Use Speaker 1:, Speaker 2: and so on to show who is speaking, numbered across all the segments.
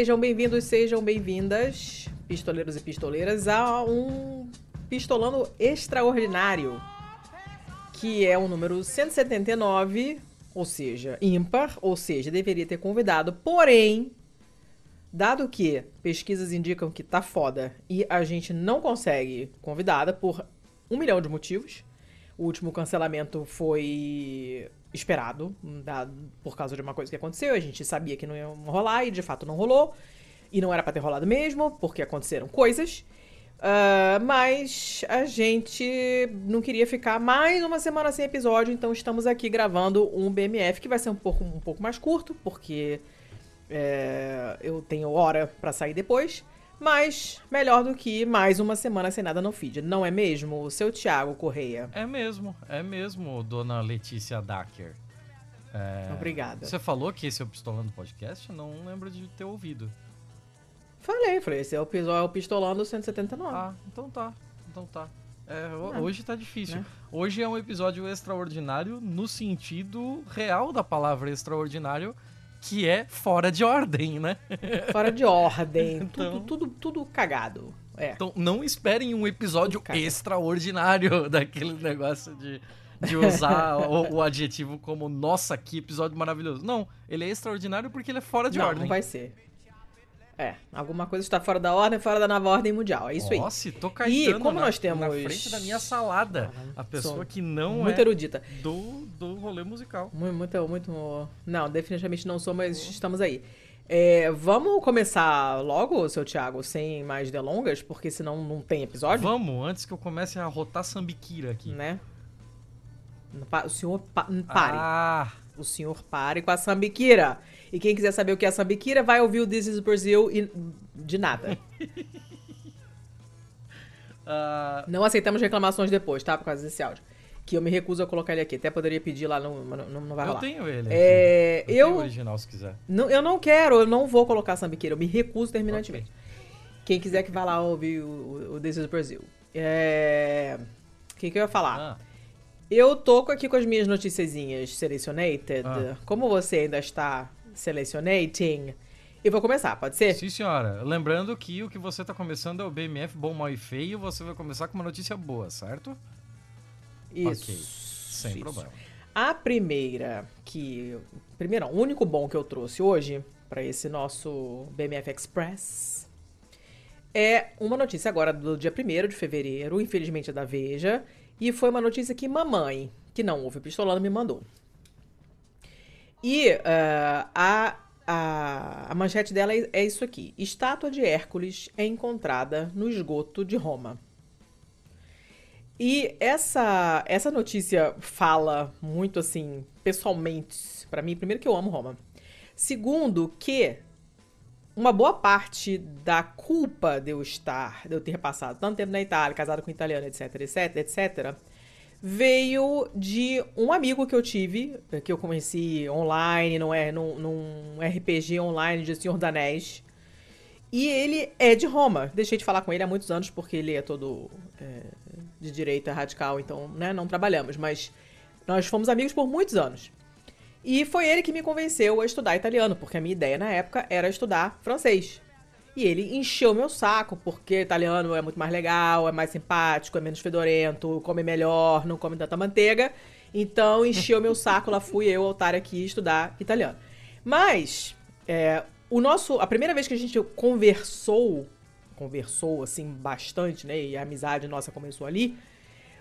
Speaker 1: Sejam bem-vindos, sejam bem-vindas, pistoleiros e pistoleiras, a um Pistolando Extraordinário, que é o número 179, ou seja, ímpar, ou seja, deveria ter convidado, porém, dado que pesquisas indicam que tá foda e a gente não consegue convidada por um milhão de motivos, o último cancelamento foi esperado, dado, por causa de uma coisa que aconteceu. A gente sabia que não ia rolar e de fato não rolou. E não era pra ter rolado mesmo, porque aconteceram coisas. Uh, mas a gente não queria ficar mais uma semana sem episódio, então estamos aqui gravando um BMF que vai ser um pouco, um pouco mais curto, porque é, eu tenho hora para sair depois. Mas melhor do que mais uma semana sem nada no feed, não é mesmo, o seu Thiago Correia?
Speaker 2: É mesmo, é mesmo, dona Letícia Dacker.
Speaker 1: É... Obrigada.
Speaker 2: Você falou que esse é o Pistolando Podcast? Não lembro de ter ouvido.
Speaker 1: Falei, falei, esse é o, é o Pistolando 179.
Speaker 2: Ah, então tá, então tá. É, ah, hoje tá difícil. Né? Hoje é um episódio extraordinário no sentido real da palavra extraordinário, que é fora de ordem, né?
Speaker 1: Fora de ordem. então... tudo, tudo, tudo cagado. É.
Speaker 2: Então não esperem um episódio extraordinário daquele negócio de, de usar o, o, adjetivo como nossa, que episódio maravilhoso. Não, ele é extraordinário porque ele é fora de
Speaker 1: não,
Speaker 2: ordem.
Speaker 1: Não vai ser. É, alguma coisa está fora da ordem, fora da nova ordem mundial. É isso
Speaker 2: Nossa,
Speaker 1: aí.
Speaker 2: Nossa, tô caindo
Speaker 1: e como
Speaker 2: na,
Speaker 1: nós temos...
Speaker 2: na frente da minha salada. a pessoa que não
Speaker 1: muito
Speaker 2: é
Speaker 1: erudita.
Speaker 2: Do, do rolê musical.
Speaker 1: Muito, muito, muito... Não, definitivamente não sou, mas estamos aí. É, vamos começar logo, seu Thiago, sem mais delongas, porque senão não tem episódio?
Speaker 2: Vamos, antes que eu comece a rotar sambiquira aqui.
Speaker 1: Né? O senhor pa pare. Ah. O senhor pare com a sambiquira. E quem quiser saber o que é sambiquira, vai ouvir o This is Brazil e de nada. uh... Não aceitamos reclamações depois, tá? Por causa desse áudio. Que eu me recuso a colocar ele aqui. Até poderia pedir lá, não, não, não vai rolar.
Speaker 2: Eu tenho ele.
Speaker 1: É,
Speaker 2: eu,
Speaker 1: eu
Speaker 2: tenho o original, se quiser.
Speaker 1: Não, eu não quero, eu não vou colocar sambiqueira. Eu me recuso terminantemente. Okay. Quem quiser que vá lá ouvir o, o This is Brazil. É... O que, que eu ia falar? Ah. Eu tô aqui com as minhas noticiazinhas selecionated. Ah. Como você ainda está selecionating. E vou começar, pode ser?
Speaker 2: Sim, senhora. Lembrando que o que você está começando é o BMF Bom, Mal e Feio. Você vai começar com uma notícia boa, certo?
Speaker 1: Isso.
Speaker 2: Ok. Sem Isso. problema.
Speaker 1: A primeira que... Primeiro, o único bom que eu trouxe hoje para esse nosso BMF Express é uma notícia agora do dia 1 de fevereiro, infelizmente é da Veja, e foi uma notícia que mamãe, que não ouve pistolando, me mandou. E uh, a, a, a, manchete dela é, é isso aqui: Estátua de Hércules é encontrada no esgoto de Roma. E essa, essa notícia fala muito assim, pessoalmente, para mim, primeiro que eu amo Roma. Segundo, que uma boa parte da culpa de eu estar, de eu ter passado tanto tempo na Itália, casado com um italiano, etc, etc, etc, veio de um amigo que eu tive, que eu conheci online, é, num, num RPG online de Senhor da Anéis. E ele é de Roma. Deixei de falar com ele há muitos anos, porque ele é todo é, de direita radical, então né, não trabalhamos. Mas nós fomos amigos por muitos anos. E foi ele que me convenceu a estudar italiano, porque a minha ideia na época era estudar francês. E ele encheu meu saco, porque italiano é muito mais legal, é mais simpático, é menos fedorento, come melhor, não come tanta manteiga. Então encheu meu saco, lá fui eu, otário, aqui estudar italiano. Mas, é, o nosso. A primeira vez que a gente conversou, conversou assim bastante, né? E a amizade nossa começou ali,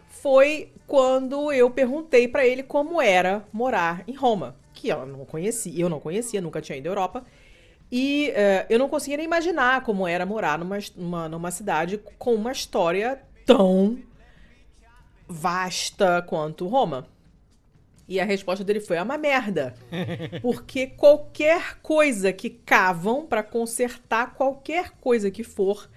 Speaker 1: foi quando eu perguntei para ele como era morar em Roma. Que ela não conhecia, eu não conhecia, nunca tinha ido à Europa. E uh, eu não conseguia nem imaginar como era morar numa, numa, numa cidade com uma história tão vasta quanto Roma. E a resposta dele foi: é uma merda. Porque qualquer coisa que cavam para consertar qualquer coisa que for,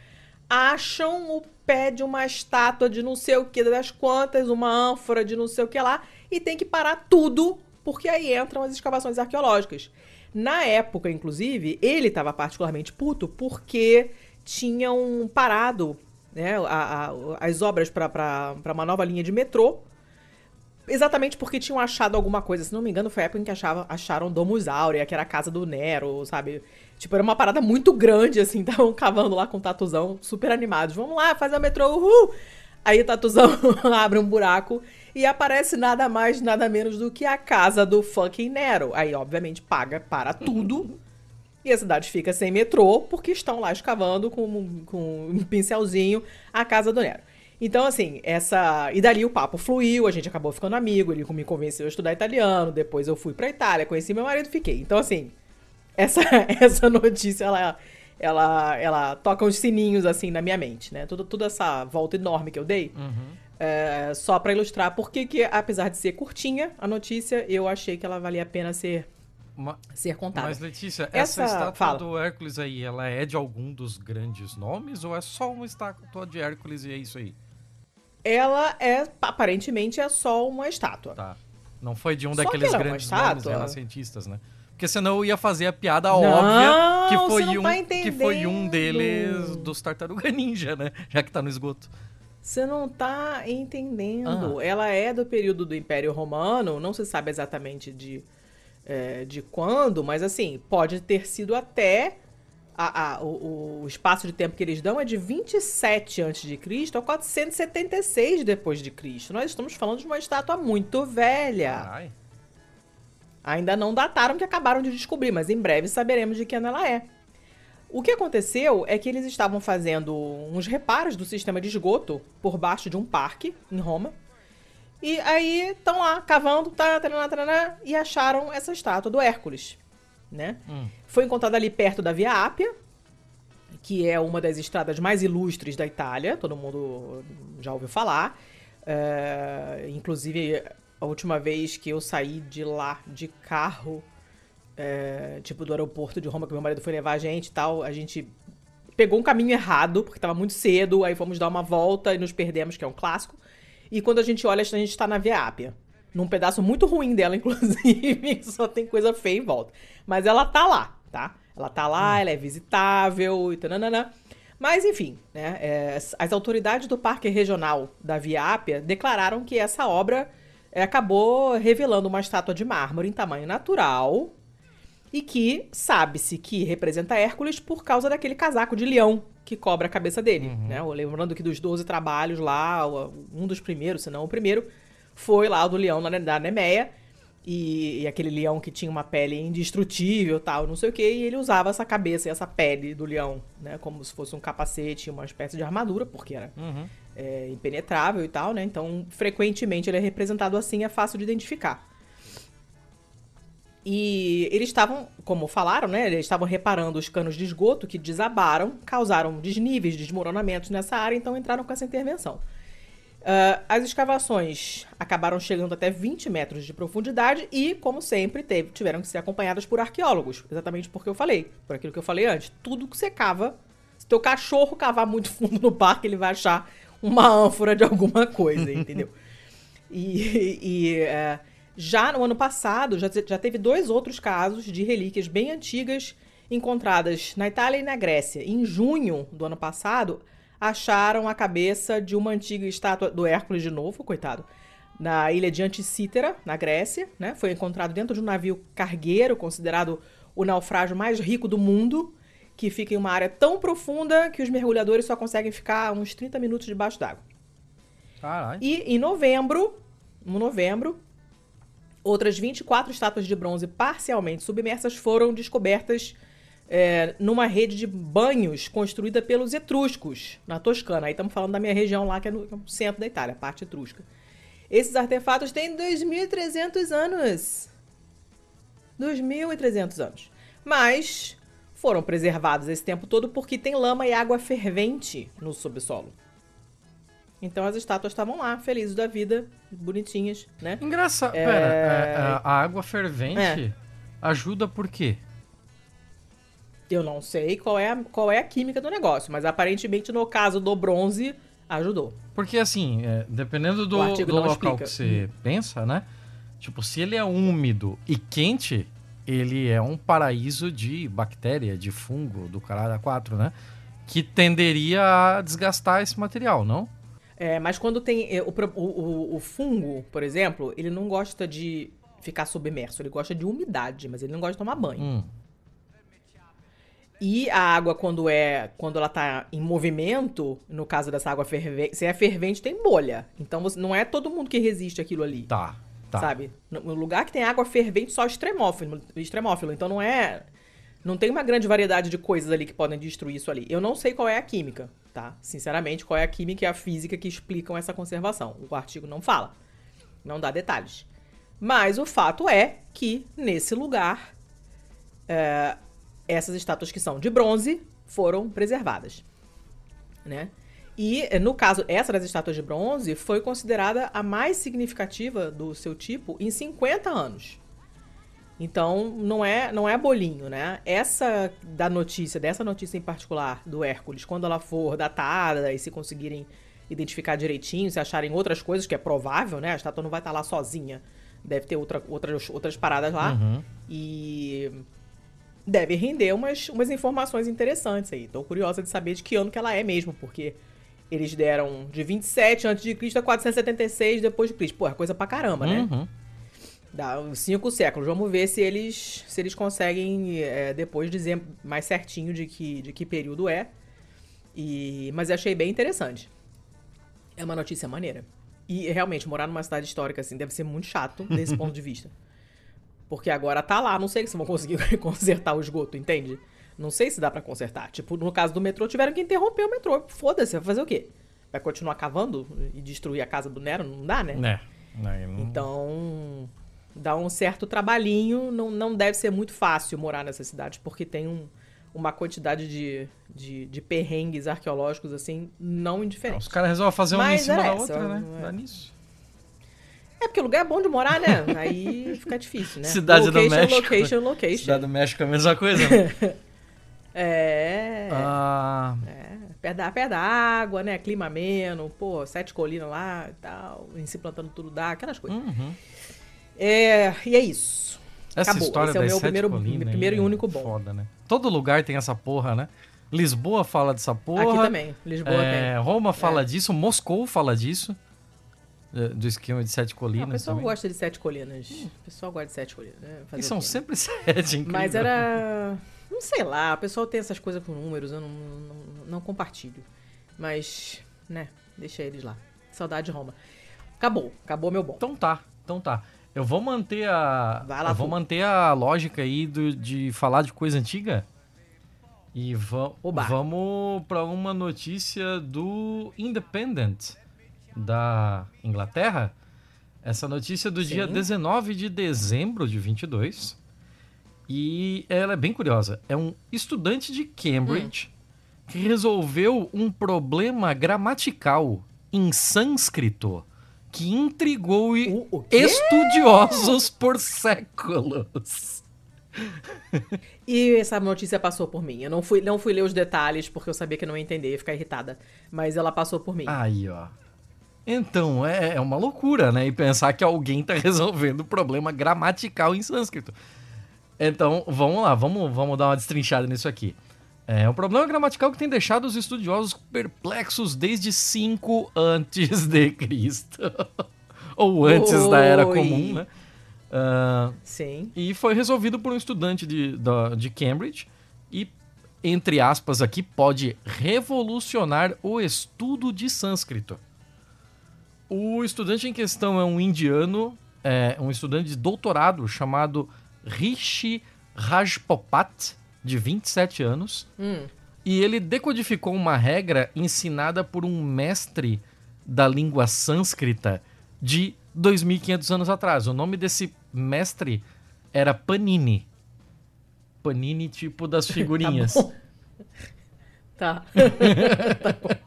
Speaker 1: acham o pé de uma estátua de não sei o que das quantas, uma ânfora de não sei o que lá, e tem que parar tudo, porque aí entram as escavações arqueológicas. Na época, inclusive, ele estava particularmente puto porque tinham parado né, a, a, as obras para uma nova linha de metrô exatamente porque tinham achado alguma coisa. Se não me engano, foi a época em que achava, acharam Domus Aurea, que era a casa do Nero, sabe? Tipo, era uma parada muito grande, assim. Estavam cavando lá com o Tatuzão, super animados. Vamos lá, fazer o metrô, uhul! Aí o Tatuzão abre um buraco e aparece nada mais, nada menos do que a casa do fucking Nero. Aí, obviamente, paga para tudo. E a cidade fica sem metrô, porque estão lá escavando com, com um pincelzinho a casa do Nero. Então, assim, essa. E dali o papo fluiu, a gente acabou ficando amigo, ele me convenceu a estudar italiano, depois eu fui pra Itália, conheci meu marido fiquei. Então, assim, essa, essa notícia, ela, ela, ela toca uns sininhos, assim, na minha mente, né? Toda, toda essa volta enorme que eu dei. Uhum. É, só para ilustrar por que, apesar de ser curtinha a notícia, eu achei que ela valia a pena ser Ma ser contada.
Speaker 2: Mas, Letícia, essa, essa estátua fala. do Hércules aí, ela é de algum dos grandes nomes ou é só uma estátua de Hércules e é isso aí?
Speaker 1: Ela é, aparentemente, é só uma estátua.
Speaker 2: Tá. Não foi de um só daqueles é grandes nomes renascentistas, né? Porque senão eu ia fazer a piada não, óbvia que foi, um, tá que foi um deles dos Tartaruga Ninja, né? Já que tá no esgoto.
Speaker 1: Você não tá entendendo. Ah. Ela é do período do Império Romano, não se sabe exatamente de, é, de quando, mas assim, pode ter sido até a, a, o, o, espaço de tempo que eles dão é de 27 a.C. a 476 depois de Cristo. Nós estamos falando de uma estátua muito velha. Ainda não dataram que acabaram de descobrir, mas em breve saberemos de quem ela é. O que aconteceu é que eles estavam fazendo uns reparos do sistema de esgoto por baixo de um parque em Roma. E aí estão lá cavando, tá, taraná, taraná, e acharam essa estátua do Hércules né? Hum. Foi encontrada ali perto da Via Ápia, que é uma das estradas mais ilustres da Itália, todo mundo já ouviu falar. É, inclusive, a última vez que eu saí de lá de carro, é, tipo do aeroporto de Roma, que meu marido foi levar a gente e tal, a gente pegou um caminho errado, porque estava muito cedo, aí fomos dar uma volta e nos perdemos, que é um clássico. E quando a gente olha, a gente está na Via Ápia num pedaço muito ruim dela, inclusive, só tem coisa feia em volta. Mas ela tá lá, tá? Ela tá lá, hum. ela é visitável e tananana. Mas, enfim, né, é, as autoridades do Parque Regional da Via Ápia declararam que essa obra é, acabou revelando uma estátua de mármore em tamanho natural e que sabe-se que representa Hércules por causa daquele casaco de leão que cobra a cabeça dele. Uhum. Né? Lembrando que dos 12 trabalhos lá, um dos primeiros, se não o primeiro, foi lá o do leão da Nemeia. E, e, aquele leão que tinha uma pele indestrutível tal, não sei o que, e ele usava essa cabeça e essa pele do leão, né? Como se fosse um capacete, uma espécie de armadura, porque era uhum. é, impenetrável e tal, né? Então, frequentemente ele é representado assim, é fácil de identificar. E eles estavam, como falaram, né? Eles estavam reparando os canos de esgoto que desabaram, causaram desníveis, desmoronamentos nessa área, então entraram com essa intervenção. Uh, as escavações acabaram chegando até 20 metros de profundidade e, como sempre, teve, tiveram que ser acompanhadas por arqueólogos. Exatamente porque eu falei, por aquilo que eu falei antes. Tudo que você cava, se teu cachorro cavar muito fundo no parque, ele vai achar uma ânfora de alguma coisa, entendeu? E, e uh, já no ano passado, já, já teve dois outros casos de relíquias bem antigas encontradas na Itália e na Grécia. Em junho do ano passado, acharam a cabeça de uma antiga estátua do Hércules de novo, coitado, na ilha de Anticítera, na Grécia, né? Foi encontrado dentro de um navio cargueiro, considerado o naufrágio mais rico do mundo, que fica em uma área tão profunda que os mergulhadores só conseguem ficar uns 30 minutos debaixo d'água. E em novembro, no novembro, outras 24 estátuas de bronze parcialmente submersas foram descobertas é, numa rede de banhos construída pelos etruscos, na Toscana. Aí estamos falando da minha região lá, que é no centro da Itália, a parte etrusca. Esses artefatos têm 2.300 anos. 2.300 anos. Mas foram preservados esse tempo todo porque tem lama e água fervente no subsolo. Então as estátuas estavam lá, felizes da vida, bonitinhas, né?
Speaker 2: Engraçado. É... Pera, é, a, a água fervente é. ajuda por quê?
Speaker 1: Eu não sei qual é, a, qual é a química do negócio, mas aparentemente no caso do bronze ajudou.
Speaker 2: Porque assim, é, dependendo do, do local explica. que você hum. pensa, né? Tipo, se ele é úmido e quente, ele é um paraíso de bactéria, de fungo, do caralho a quatro, né? Que tenderia a desgastar esse material, não?
Speaker 1: É, mas quando tem. é, o, o- o fungo, por exemplo, ele não gosta de ficar submerso. Ele gosta de umidade, mas ele não gosta de tomar banho.
Speaker 2: Hum.
Speaker 1: E a água, quando é. Quando ela tá em movimento, no caso dessa água fervente, se é fervente, tem bolha. Então você- não é todo mundo que resiste aquilo ali.
Speaker 2: Tá, tá.
Speaker 1: Sabe? No lugar que tem água fervente, só extremófilo, extremófilo. Então não é. Não tem uma grande variedade de coisas ali que podem destruir isso ali. Eu não sei qual é a química, tá? Sinceramente, qual é a química e a física que explicam essa conservação. O artigo não fala. Não dá detalhes. Mas o fato é que, nesse lugar, é, essas estátuas que são de bronze foram preservadas. Né? E, eh, no caso, essa das estátuas de bronze foi considerada a mais significativa do seu tipo em 50 anos. Então, não é, não é bolinho, né? Essa da notícia, dessa notícia em particular do Hércules, quando ela for datada e se conseguirem identificar direitinho, se acharem outras coisas, que é provável, né? A estátua não vai estar lá sozinha. Deve ter outra, outras, outras paradas lá.
Speaker 2: Uhum.
Speaker 1: E deve render umas, umas informações interessantes aí. Tô curiosa de saber de que ano que ela é mesmo, porque eles deram de 27 a.C. a 476 depois de Cristo. Pô, é coisa pra caramba, né?
Speaker 2: Uhum.
Speaker 1: Dá cinco séculos. Vamos ver se eles se eles conseguem é, depois dizer mais certinho de que, de que período é. E, mas eu achei bem interessante. É uma notícia maneira. E realmente, morar numa cidade histórica assim deve ser muito chato desse ponto de vista. Porque agora tá lá, não sei se vão conseguir consertar o esgoto, entende? Não sei se dá pra consertar. Tipo, no caso do metrô, tiveram que interromper o metrô. Foda-se, vai fazer o quê? Vai continuar cavando e destruir a casa do Nero? Não dá, né?
Speaker 2: É. Não-
Speaker 1: Então, dá um certo trabalhinho. Não, não deve ser muito fácil morar nessa cidade, porque tem um- uma quantidade de, de, de perrengues arqueológicos, assim, não
Speaker 2: Os
Speaker 1: indiferentes.
Speaker 2: caras resolvem fazer uma em cima
Speaker 1: era
Speaker 2: da
Speaker 1: essa,
Speaker 2: outra, né?
Speaker 1: é?
Speaker 2: Dá nisso.
Speaker 1: É porque o lugar é bom de morar, né? Aí fica difícil, né?
Speaker 2: Cidade do
Speaker 1: location,
Speaker 2: México.
Speaker 1: Location, location.
Speaker 2: Cidade do México é a mesma coisa, né?
Speaker 1: É,
Speaker 2: Ah,
Speaker 1: é. Perto da, perto da água, né? Clima ameno, pô, sete colinas lá e tal, em se plantando tudo dá, aquelas coisas.
Speaker 2: uhum.
Speaker 1: É, e é isso.
Speaker 2: Essa
Speaker 1: Acabou.
Speaker 2: história
Speaker 1: Esse é o meu
Speaker 2: sete
Speaker 1: primeiro-
Speaker 2: colinas
Speaker 1: primeiro e
Speaker 2: é
Speaker 1: único bom.
Speaker 2: Foda, né? Todo lugar tem essa porra, né? Lisboa fala dessa porra.
Speaker 1: Aqui também, Lisboa
Speaker 2: É,
Speaker 1: tem.
Speaker 2: Roma fala
Speaker 1: É.
Speaker 2: disso, Moscou fala disso. É, Do esquema de sete
Speaker 1: Não,
Speaker 2: colinas.
Speaker 1: o pessoal
Speaker 2: também.
Speaker 1: gosta de sete colinas. O pessoal gosta de sete colinas. Né?
Speaker 2: E são sempre sete, incrível.
Speaker 1: Mas era. Não sei lá, o pessoal tem essas coisas com números, eu não, não, não compartilho. Mas, né, deixa eles lá. Saudade de Roma. Acabou, acabou meu bom.
Speaker 2: Então tá, então tá. Eu vou manter a.
Speaker 1: Vai lá,
Speaker 2: eu vou
Speaker 1: Fu.
Speaker 2: manter a lógica aí do- de falar de coisa antiga. E va
Speaker 1: Oba.
Speaker 2: vamos pra uma notícia do Independent da Inglaterra. Essa notícia do dia
Speaker 1: Sim.
Speaker 2: 19 de dezembro de 22. E ela é bem curiosa. É um estudante de Cambridge que resolveu um problema gramatical em sânscrito que intrigou
Speaker 1: O, o
Speaker 2: estudiosos por séculos.
Speaker 1: E essa notícia passou por mim. Eu não fui, não fui ler os detalhes porque eu sabia que não ia entender, ia ficar irritada. Mas ela passou por mim.
Speaker 2: Aí, ó. Então, é, é uma loucura, né? E pensar que alguém tá resolvendo o problema gramatical em sânscrito. Então, vamos lá, vamos, vamos dar uma destrinchada nisso aqui. É um problema gramatical que tem deixado os estudiosos perplexos desde 5 antes de Cristo. Ou antes da Era
Speaker 1: Oi.
Speaker 2: Comum, né? Ah,
Speaker 1: Sim.
Speaker 2: e foi resolvido por um estudante de, da- de Cambridge e, entre aspas aqui, pode revolucionar o estudo de sânscrito. O estudante em questão é um indiano, é um estudante de doutorado chamado Rishi Rajpopat, de 27 anos,
Speaker 1: Hum.
Speaker 2: e ele decodificou uma regra ensinada por um mestre da língua sânscrita de 2.500 anos atrás. O nome desse mestre era Panini. Panini, tipo das figurinhas.
Speaker 1: Tá bom. Tá.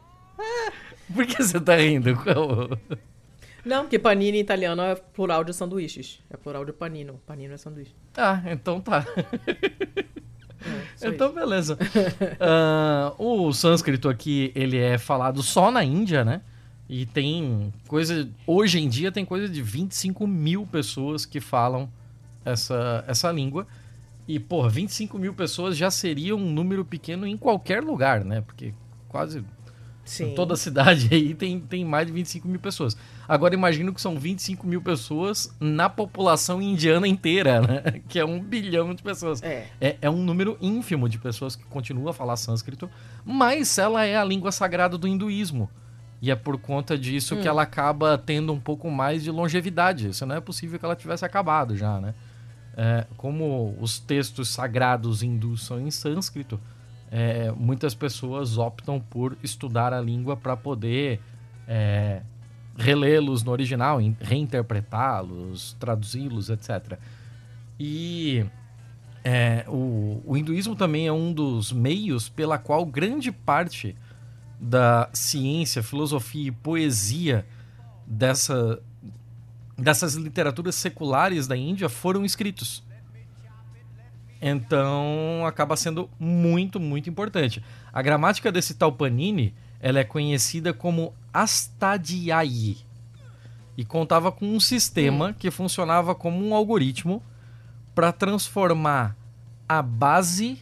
Speaker 2: Por que você tá rindo? Qual-
Speaker 1: Não, porque panini em italiano é plural de sanduíches. É plural de panino. Panino é sanduíche.
Speaker 2: Ah, então tá.
Speaker 1: É,
Speaker 2: Então, beleza. Ah, o sânscrito aqui, ele é falado só na Índia, né? E tem coisa. Hoje em dia tem coisa de 25 mil pessoas que falam essa, essa língua. E, porra, 25 mil pessoas já seria um número pequeno em qualquer lugar, né? Porque quase.
Speaker 1: Sim.
Speaker 2: Toda a cidade aí tem, tem mais de 25 mil pessoas. Agora imagino que são 25 mil pessoas na população indiana inteira, né? Que é um bilhão de pessoas.
Speaker 1: É.
Speaker 2: É, é um número ínfimo de pessoas que continuam a falar sânscrito, mas ela é a língua sagrada do hinduísmo. E é por conta disso que ela acaba tendo um pouco mais de longevidade. Isso não é possível que ela tivesse acabado já, né? É, como os textos sagrados hindus são em sânscrito, é, muitas pessoas optam por estudar a língua para poder é, relê-los no original, reinterpretá-los, traduzi-los, etc. E é, o, o hinduísmo também é um dos meios pela qual grande parte da ciência, filosofia e poesia dessa, dessas literaturas seculares da Índia foram escritos. Então acaba sendo muito, muito importante. A gramática desse tal Panini ela é conhecida como Astadhyayi e contava com um sistema que funcionava como um algoritmo para transformar a base.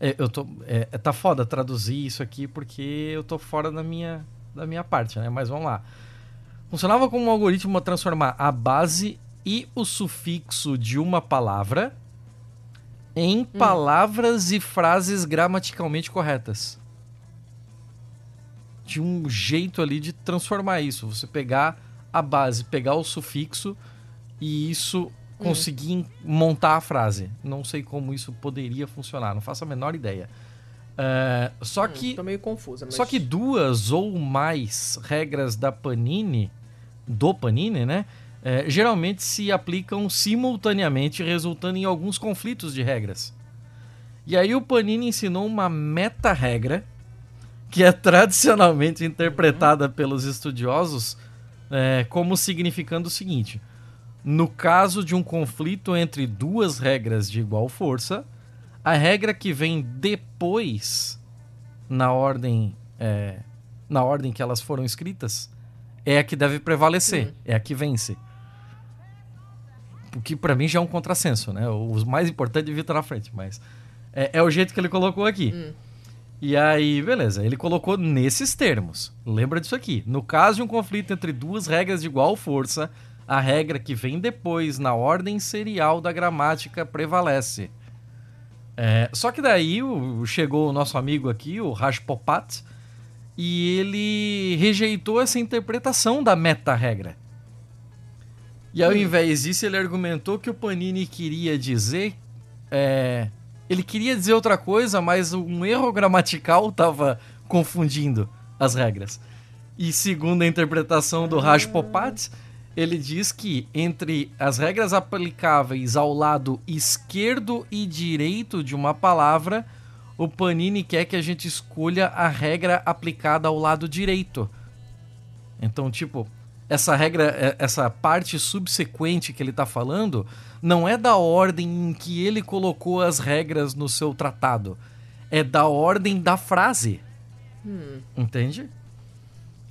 Speaker 2: É, eu tô, é, tá foda traduzir isso aqui porque eu tô fora da minha, da minha parte, né? Mas vamos lá. Funcionava como um algoritmo para transformar a base e o sufixo de uma palavra em palavras e frases gramaticalmente corretas. Tinha um jeito ali de transformar isso. Você pegar a base, pegar o sufixo e isso conseguir em- montar a frase. Não sei como isso poderia funcionar, não faço a menor ideia. É, só que
Speaker 1: Tô meio confusa, mas...
Speaker 2: só que duas ou mais regras da Panini, do Panini, né? É, geralmente se aplicam simultaneamente, resultando em alguns conflitos de regras. E aí o Panini ensinou uma meta-regra que é tradicionalmente interpretada pelos estudiosos é, como significando o seguinte: no caso de um conflito entre duas regras de igual força, a regra que vem depois na ordem é, na ordem que elas foram escritas é a que deve prevalecer, é a que vence. O que pra mim já é um contrassenso, né? O mais importante devia estar na frente, mas é, é o jeito que ele colocou aqui. E aí, beleza, ele colocou nesses termos. Lembra disso aqui. No caso de um conflito entre duas regras de igual força, a regra que vem depois na ordem serial da gramática prevalece. É, só que daí o- chegou o nosso amigo aqui, o Rajpopat, e ele rejeitou essa interpretação da meta-regra. E ao invés disso, ele argumentou que o Panini queria dizer. é, ele queria dizer outra coisa, mas um erro gramatical estava confundindo as regras. E segundo a interpretação do Rajpopat, ele diz que entre as regras aplicáveis ao lado esquerdo e direito de uma palavra, o Panini quer que a gente escolha a regra aplicada ao lado direito. Então, tipo, essa regra, é- essa parte subsequente que ele tá falando, não é da ordem em que ele colocou as regras no seu tratado. É da ordem da frase. Entende?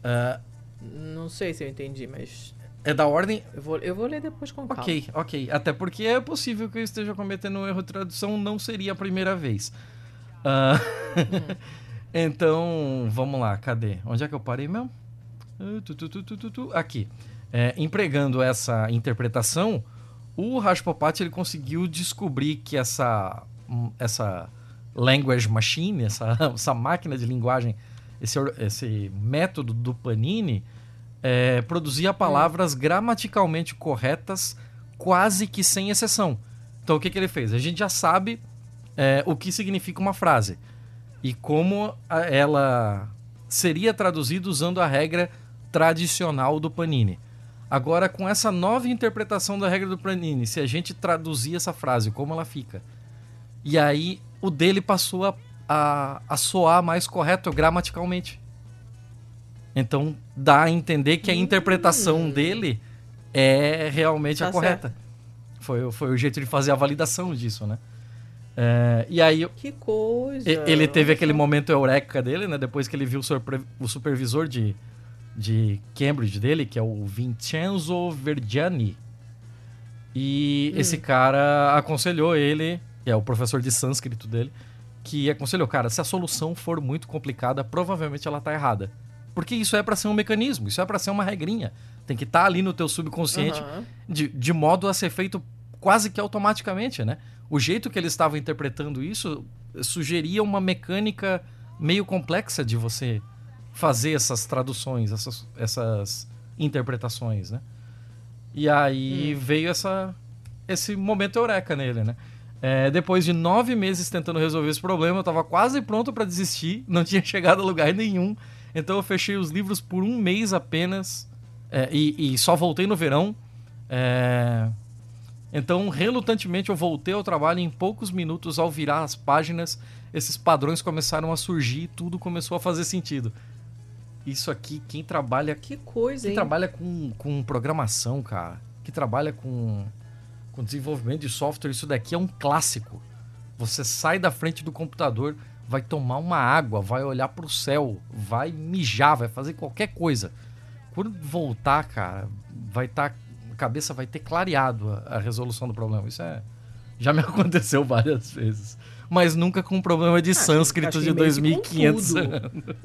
Speaker 2: Ah,
Speaker 1: Não sei se eu entendi, mas
Speaker 2: é da ordem.
Speaker 1: eu vou, eu vou ler depois com calma.
Speaker 2: Ok, ok. Até porque é possível que eu esteja cometendo um erro de tradução, não seria a primeira vez. Ah, então, vamos lá, cadê? Onde é que eu parei mesmo? Aqui. É, empregando essa interpretação, o Rashpopat ele conseguiu descobrir que essa, hum, essa language machine, essa, essa máquina de linguagem, esse, esse método do Panini, é, produzia palavras gramaticalmente corretas, quase que sem exceção. Então o que, que ele fez? A gente já sabe é, o que significa uma frase e como ela seria traduzida usando a regra tradicional do Panini. Agora, com essa nova interpretação da regra do Panini, se a gente traduzir essa frase, como ela fica? E aí, o dele passou a, a, a soar mais correto gramaticalmente. Então, dá a entender que a interpretação dele é realmente a
Speaker 1: Tá
Speaker 2: correta. Foi, foi o jeito de fazer a validação disso, né? É, e aí,
Speaker 1: Que coisa.
Speaker 2: Ele teve aquele momento eureka dele, né? Depois que ele viu o, o supervisor de, de Cambridge dele, que é o Vincenzo Vergiani. E esse cara aconselhou ele, que é o professor de sânscrito dele, que aconselhou, cara, se a solução for muito complicada, provavelmente ela tá errada. Porque isso é para ser um mecanismo, isso é para ser uma regrinha. Tem que estar tá ali no teu subconsciente
Speaker 1: Aham.
Speaker 2: de, de modo a ser feito quase que automaticamente, né? O jeito que ele estava interpretando isso sugeria uma mecânica meio complexa de você fazer essas traduções, essas, essas interpretações, né? E aí veio essa, esse momento eureka nele, né? É, depois de nove meses tentando resolver esse problema, eu estava quase pronto para desistir, não tinha chegado a lugar nenhum. Então eu fechei os livros por um mês apenas é, e, e só voltei no verão. É, então, relutantemente, eu voltei ao trabalho e em poucos minutos, ao virar as páginas, esses padrões começaram a surgir e tudo começou a fazer sentido. Isso aqui, quem trabalha
Speaker 1: Que coisa,
Speaker 2: quem
Speaker 1: hein?
Speaker 2: trabalha com, com programação, cara, que trabalha com, com desenvolvimento de software, isso daqui é um clássico. Você sai da frente do computador, vai tomar uma água, vai olhar pro céu, vai mijar, vai fazer qualquer coisa. Quando voltar, cara, vai estar. a cabeça vai ter clareado a, a resolução do problema. Isso é. Já me aconteceu várias vezes. Mas nunca com um problema de
Speaker 1: Acho-
Speaker 2: sânscrito de
Speaker 1: que meio que com
Speaker 2: 2500
Speaker 1: tudo.
Speaker 2: anos.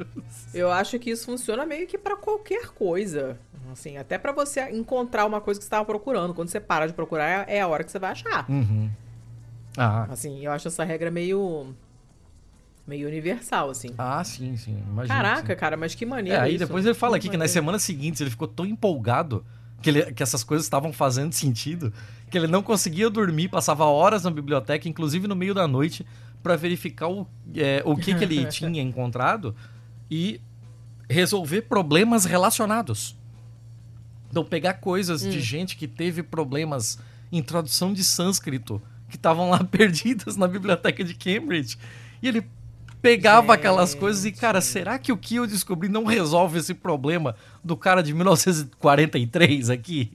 Speaker 1: Eu acho que isso funciona meio que pra qualquer coisa. Assim, até pra você encontrar uma coisa que você estava procurando. Quando você para de procurar, é a hora que você vai achar.
Speaker 2: Uhum. Ah,
Speaker 1: Assim, eu acho essa regra meio meio universal, assim.
Speaker 2: ah, sim, sim. Imagino,
Speaker 1: Caraca,
Speaker 2: sim.
Speaker 1: cara, mas que maneiro
Speaker 2: É, aí
Speaker 1: isso.
Speaker 2: depois ele fala aqui que nas
Speaker 1: maneiro.
Speaker 2: semanas seguintes ele ficou tão empolgado que, ele- que essas coisas estavam fazendo sentido que ele não conseguia dormir, passava horas na biblioteca, inclusive no meio da noite, para verificar o, é, o que, que ele tinha encontrado e resolver problemas relacionados. Então, pegar coisas de gente que teve problemas em tradução de sânscrito que estavam lá perdidas na biblioteca de Cambridge. E ele pegava aquelas coisas e, cara, será que o que eu descobri não resolve esse problema do cara de 1943 aqui?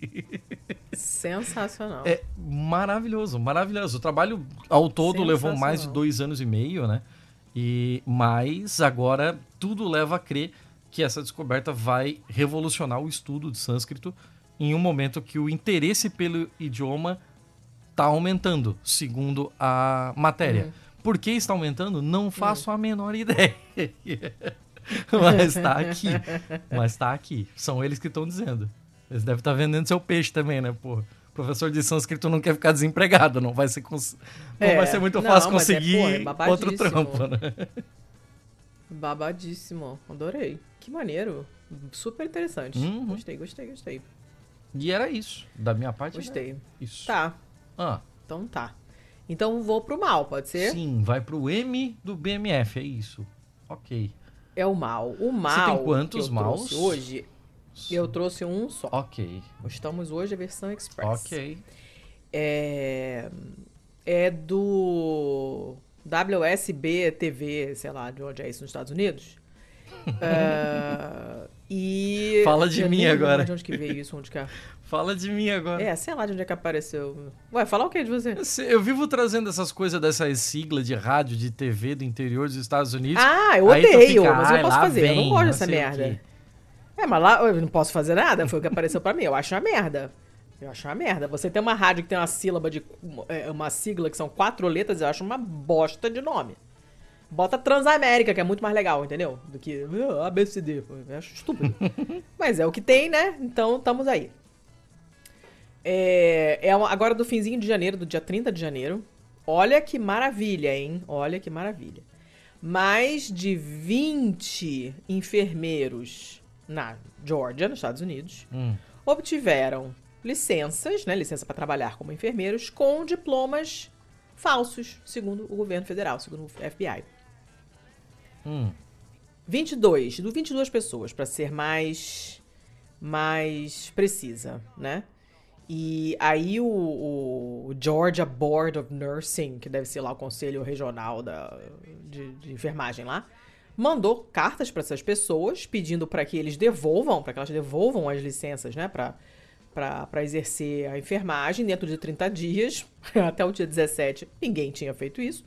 Speaker 1: Sensacional.
Speaker 2: É maravilhoso, maravilhoso. O trabalho ao todo levou mais de dois anos e meio, né? E mas agora tudo leva a crer que essa descoberta vai revolucionar o estudo de sânscrito em um momento que o interesse pelo idioma está aumentando, segundo a matéria. Por que está aumentando? Não faço a menor ideia. Mas está aqui. Mas está aqui. São eles que estão dizendo. Eles devem estar vendendo seu peixe também, né, pô? Professor de sânscrito não quer ficar desempregado, não vai ser, cons... não
Speaker 1: É,
Speaker 2: vai ser muito
Speaker 1: não,
Speaker 2: fácil
Speaker 1: é,
Speaker 2: conseguir
Speaker 1: pô, é
Speaker 2: outro trampo, né?
Speaker 1: Babadíssimo. Adorei. Que maneiro. Super interessante.
Speaker 2: Uhum.
Speaker 1: Gostei, gostei, gostei.
Speaker 2: E era isso. Da minha parte, era
Speaker 1: Gostei.
Speaker 2: isso.
Speaker 1: Tá,
Speaker 2: Ah,
Speaker 1: então tá. Então vou pro mal, pode ser?
Speaker 2: sim, vai pro M do BMF, é isso. Ok.
Speaker 1: É o mal. O mal.
Speaker 2: quantos
Speaker 1: que eu
Speaker 2: maus?
Speaker 1: Hoje, eu trouxe um só.
Speaker 2: Ok.
Speaker 1: Estamos hoje a versão Express.
Speaker 2: Ok.
Speaker 1: É, é do WSB TV, sei lá de onde é isso nos Estados Unidos. É, e.
Speaker 2: Fala de
Speaker 1: eu
Speaker 2: mim agora.
Speaker 1: De onde que veio isso? Onde que é?
Speaker 2: Fala de mim agora.
Speaker 1: É, sei lá de onde é que apareceu. Ué, falar o que de você?
Speaker 2: Eu Eu vivo trazendo essas coisas dessas siglas de rádio, de TV do interior dos Estados Unidos.
Speaker 1: Ah, eu odeio,
Speaker 2: fica,
Speaker 1: mas eu
Speaker 2: "Ai,
Speaker 1: posso fazer. eu
Speaker 2: vem,
Speaker 1: não gosto dessa merda.
Speaker 2: quê."
Speaker 1: É, mas lá eu não posso fazer nada, foi o que apareceu pra mim. Eu acho uma merda. Eu acho uma merda. Você tem uma rádio que tem uma sílaba de. é, uma sigla que são quatro letras, eu acho uma bosta de nome. Bota Transamérica, que é muito mais legal, entendeu? Do que ah, ABCD. Eu acho estúpido. Mas é o que tem, né? Então estamos aí. É, é agora do finzinho de janeiro, do dia 30 de janeiro. Olha que maravilha, hein? Olha que maravilha. Mais de 20 enfermeiros na Georgia, nos Estados Unidos,
Speaker 2: Hum.
Speaker 1: obtiveram licenças, né, licença para trabalhar como enfermeiros, com diplomas falsos, segundo o governo federal, segundo o FBI.
Speaker 2: Hum.
Speaker 1: 22, do 22 pessoas, para ser mais mais precisa, né? E aí o, o Georgia Board of Nursing, que deve ser lá o conselho regional da, de, de enfermagem lá, mandou cartas para essas pessoas pedindo para que eles devolvam, para que elas devolvam as licenças, né, para para exercer a enfermagem dentro de 30 dias, até o dia 17, ninguém tinha feito isso,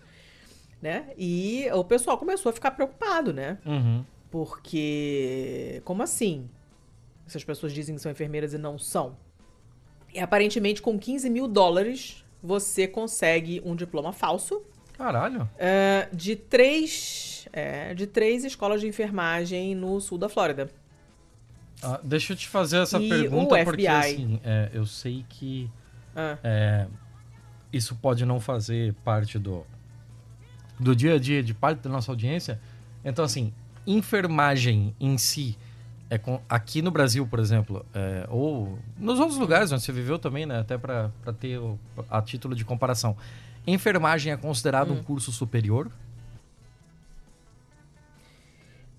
Speaker 1: né? E o pessoal começou a ficar preocupado, né?
Speaker 2: Uhum.
Speaker 1: Porque. Como assim? Essas pessoas dizem que são enfermeiras e não são. E aparentemente, com 15 mil dólares, você consegue um diploma falso
Speaker 2: Caralho.
Speaker 1: eh, de três. é, de três escolas de enfermagem no sul da Flórida.
Speaker 2: Ah, deixa eu te fazer essa
Speaker 1: E
Speaker 2: pergunta, porque assim, é, eu sei que
Speaker 1: Ah,
Speaker 2: é, isso pode não fazer parte do, do dia a dia de parte da nossa audiência. Então, assim, enfermagem em si, é com- aqui no Brasil, por exemplo, é, ou nos outros lugares onde você viveu também, né? Até para ter o- a título de comparação. Enfermagem é considerado
Speaker 1: Hum.
Speaker 2: um curso superior?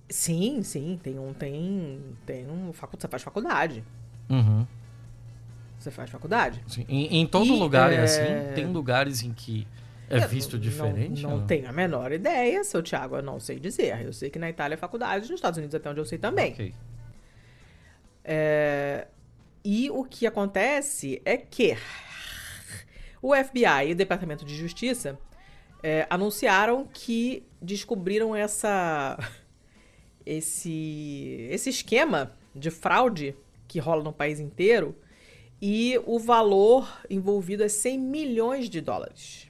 Speaker 1: sim, sim, tem um. Tem, tem um. facu- Você faz faculdade.
Speaker 2: Uhum.
Speaker 1: Você faz faculdade.
Speaker 2: Sim, Em, em todo
Speaker 1: E,
Speaker 2: lugar é...
Speaker 1: é,
Speaker 2: assim? Tem lugares em que é visto
Speaker 1: não-
Speaker 2: diferente?
Speaker 1: Não, não tenho a menor ideia, seu Thiago, eu não sei dizer. Eu sei que na Itália é faculdade, nos Estados Unidos até onde eu sei também.
Speaker 2: Ok.
Speaker 1: É, E o que acontece é que o FBI e o Departamento de Justiça é, anunciaram que descobriram essa esse esse esquema de fraude que rola no país inteiro e o valor envolvido é 100 milhões de dólares.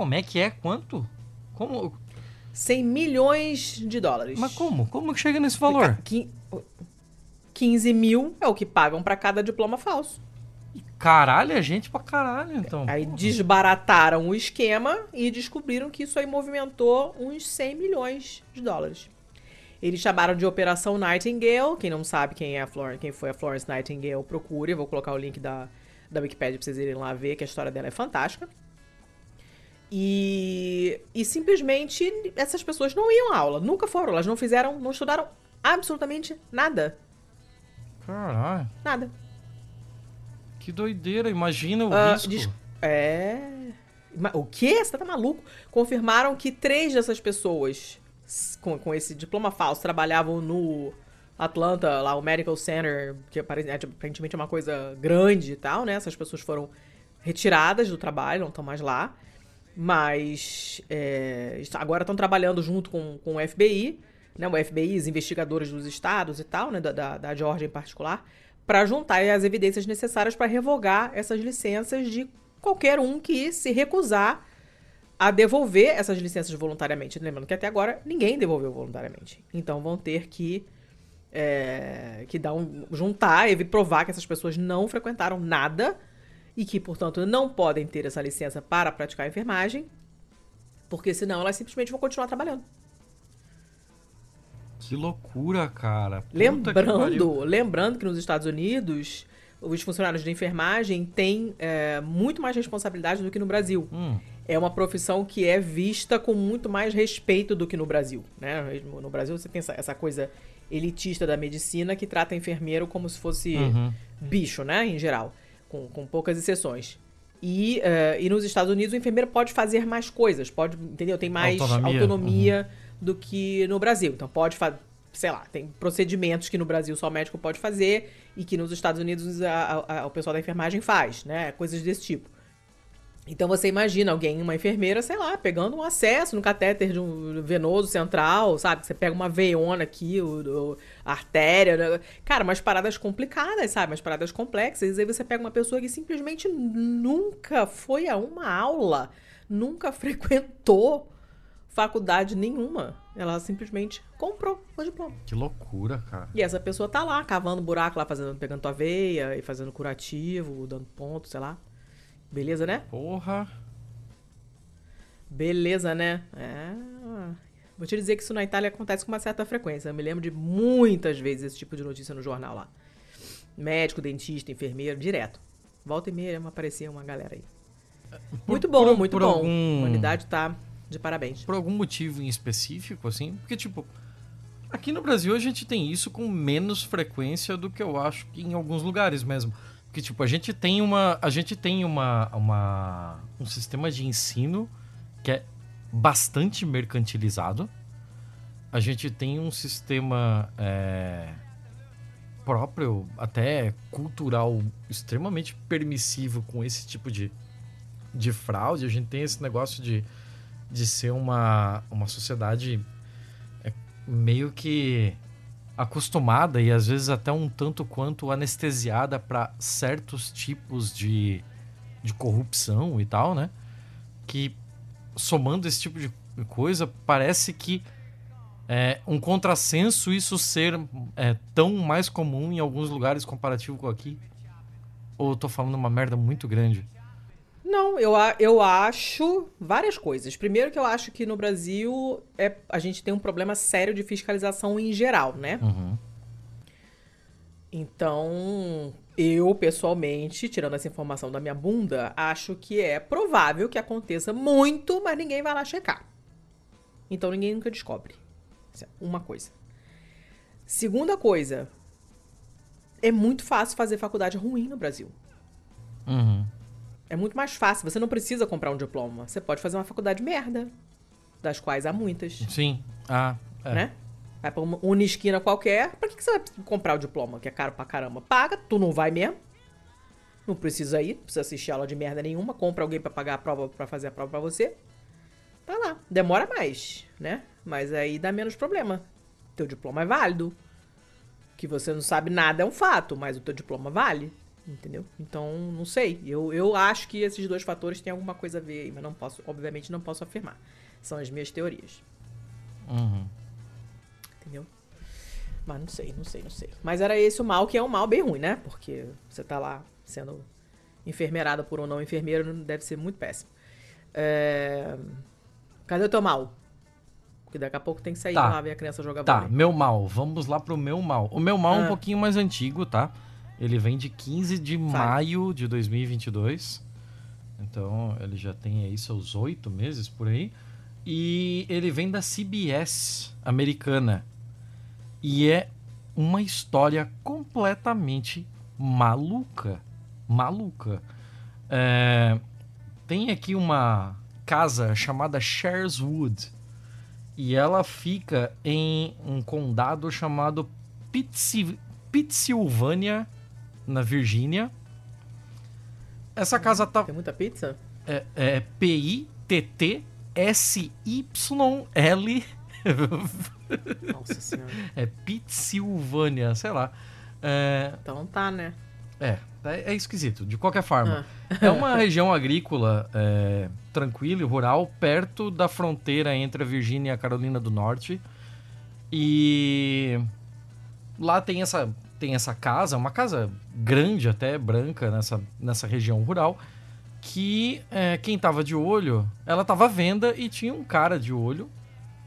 Speaker 2: Como é que é? Quanto? Como?
Speaker 1: 100 milhões de dólares.
Speaker 2: Mas como? Como que chega nesse valor?
Speaker 1: Quin- 15 mil é o que pagam pra cada diploma falso.
Speaker 2: Caralho, é gente pra caralho, então.
Speaker 1: Aí
Speaker 2: Porra.
Speaker 1: desbarataram o esquema e descobriram que isso aí movimentou uns 100 milhões de dólares. Eles chamaram de Operação Nightingale. Quem não sabe quem, é a Flor quem foi a Florence Nightingale, procure. Eu vou colocar o link da, da Wikipedia pra vocês irem lá ver, que a história dela é fantástica. E, e simplesmente essas pessoas não iam à aula, nunca foram, elas não fizeram, não estudaram absolutamente nada.
Speaker 2: Caralho,
Speaker 1: Nada.
Speaker 2: que doideira. Imagina o
Speaker 1: Ah,
Speaker 2: risco.
Speaker 1: É. O quê? Você tá maluco? Confirmaram que três dessas pessoas com, com esse diploma falso trabalhavam no Atlanta, lá o Medical Center, que é, aparentemente é uma coisa grande e tal, né? Essas pessoas foram retiradas do trabalho, não estão mais lá. Mas é, agora estão trabalhando junto com, com o FBI, né? O FBI, os investigadores dos estados e tal, né? Da, da, da Georgia em particular, para juntar as evidências necessárias para revogar essas licenças de qualquer um que se recusar a devolver essas licenças voluntariamente. Lembrando que até agora ninguém devolveu voluntariamente. Então vão ter que, é, que dar um, juntar e provar que essas pessoas não frequentaram nada e que, portanto, não podem ter essa licença para praticar enfermagem, porque senão elas simplesmente vão continuar trabalhando.
Speaker 2: Que loucura, cara. Puta que
Speaker 1: Lembrando,
Speaker 2: pariu.
Speaker 1: lembrando que nos Estados Unidos, os funcionários de enfermagem têm é, muito mais responsabilidade do que no Brasil.
Speaker 2: Hum,
Speaker 1: É uma profissão que é vista com muito mais respeito do que no Brasil. Né? No Brasil você tem essa, essa coisa elitista da medicina que trata enfermeiro como se fosse
Speaker 2: uhum.
Speaker 1: bicho, né? Em geral, com, com poucas exceções. E, eh, e nos Estados Unidos o enfermeiro pode fazer mais coisas, pode, entendeu? Tem mais
Speaker 2: Autonomia,
Speaker 1: autonomia, do que no Brasil. Então pode fazer, sei lá, tem procedimentos que no Brasil só o médico pode fazer e que nos Estados Unidos a- a- a- o pessoal da enfermagem faz, né? Coisas desse tipo. Então você imagina alguém, uma enfermeira, sei lá, pegando um acesso no catéter de um venoso central, sabe? Você pega uma veiona aqui, o, artéria. né? Cara, umas paradas complicadas, sabe? Umas paradas complexas. E aí você pega uma pessoa que simplesmente nunca foi a uma aula, nunca frequentou faculdade nenhuma. Ela simplesmente comprou o diploma.
Speaker 2: Que loucura, cara.
Speaker 1: E essa pessoa tá lá, cavando buraco lá, fazendo, pegando tua veia e fazendo curativo, dando ponto, sei lá. Beleza, né?
Speaker 2: Porra.
Speaker 1: Beleza, né? É. Vou te dizer que isso na Itália acontece com uma certa frequência. Eu me lembro de muitas vezes esse tipo de notícia no jornal lá. Médico, dentista, enfermeiro, direto. Volta e meia aparecia uma galera aí. Muito bom,
Speaker 2: por-
Speaker 1: muito
Speaker 2: por
Speaker 1: bom.
Speaker 2: algum-
Speaker 1: A humanidade tá de parabéns.
Speaker 2: Por algum motivo em específico, assim? Porque, tipo, aqui no Brasil a gente tem isso com menos frequência do que eu acho que em alguns lugares mesmo. Porque, tipo, a gente tem uma. A gente tem uma. uma um sistema de ensino que é bastante mercantilizado. A gente tem um sistema é, próprio, até cultural, extremamente permissivo com esse tipo de, de fraude. A gente tem esse negócio de, de ser uma, uma sociedade é, meio que acostumada e às vezes até um tanto quanto anestesiada para certos tipos de, de corrupção e tal, né? Que somando esse tipo de coisa, parece que É um contrassenso isso ser é, tão mais comum em alguns lugares comparativo com aqui? Ou eu tô falando uma merda muito grande?
Speaker 1: Não, eu, eu acho várias coisas. Primeiro que eu acho que no Brasil é, a gente tem um problema sério de fiscalização em geral, né?
Speaker 2: Uhum.
Speaker 1: Então, eu pessoalmente, tirando essa informação da minha bunda, acho que é provável que aconteça muito, mas ninguém vai lá checar. Então ninguém nunca descobre. Isso é uma coisa. Segunda coisa, é muito fácil fazer faculdade ruim no Brasil.
Speaker 2: Uhum.
Speaker 1: É muito mais fácil. Você não precisa comprar um diploma. Você pode fazer uma faculdade merda, das quais há muitas,
Speaker 2: Sim. Ah, é.
Speaker 1: né? Vai pra uma Unisquina qualquer. Pra que que você vai comprar o diploma, que é caro pra caramba? Paga, tu não vai mesmo. Não precisa ir, não precisa assistir aula de merda nenhuma. Compra alguém pra pagar a prova, pra fazer a prova pra você. Tá lá. Demora mais, né? Mas aí dá menos problema. Teu diploma é válido. Que você não sabe nada é um fato, mas o teu diploma vale. Entendeu? Então, não sei. Eu, eu acho que esses dois fatores têm alguma coisa a ver aí, mas não posso, obviamente, não posso afirmar. São as minhas teorias.
Speaker 2: Uhum.
Speaker 1: Entendeu? Mas não sei, não sei, não sei. Mas era esse o mal, que é um mal bem ruim, né? Porque você tá lá sendo enfermeirada por um não enfermeiro, deve ser muito péssimo. É... Cadê o teu mal? Porque daqui a pouco tem que sair
Speaker 2: Tá.
Speaker 1: lá ver a criança jogar
Speaker 2: Tá,
Speaker 1: vôlei.
Speaker 2: meu mal. Vamos lá pro meu mal. O meu mal é um
Speaker 1: Ah.
Speaker 2: pouquinho mais antigo, tá? Ele vem de 15 de maio de 2022. Então, ele já tem aí seus oito meses por aí. E ele vem da CBS americana. E é uma história completamente maluca. Maluca. É, tem aqui uma casa chamada Shareswood. E ela fica em um condado chamado Pitsi- Pittsylvania, na Virgínia. Essa casa tá.
Speaker 1: Tem muita pizza?
Speaker 2: É, é
Speaker 1: Nossa senhora.
Speaker 2: é Pittsylvania, sei lá. É,
Speaker 1: Então tá, né?
Speaker 2: é, é, é esquisito. De qualquer forma,
Speaker 1: Ah.
Speaker 2: é uma região agrícola é, tranquila e rural, perto da fronteira entre a Virgínia e a Carolina do Norte. E lá tem essa, tem essa casa, uma casa grande até, branca, nessa, nessa região rural, que é, quem tava de olho, ela tava à venda e tinha um cara de olho,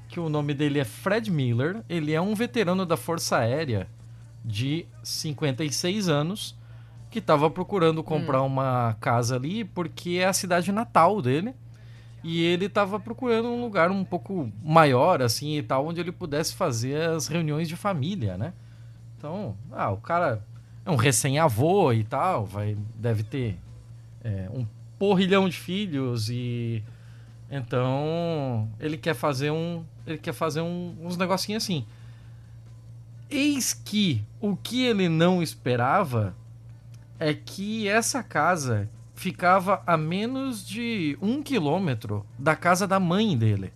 Speaker 2: que o nome dele é Fred Miller, ele é um veterano da Força Aérea de 56 anos, que estava procurando comprar uma casa ali porque é a cidade natal dele. E ele estava procurando um lugar um pouco maior, assim, e tal, onde ele pudesse fazer as reuniões de família, né? Então, ah, o cara é um recém-avô e tal, vai, deve ter é, um porrilhão de filhos e então ele quer fazer um, ele quer fazer um- uns negocinhos assim. Eis que o que ele não esperava é que essa casa ficava a menos de um quilômetro da casa da mãe dele.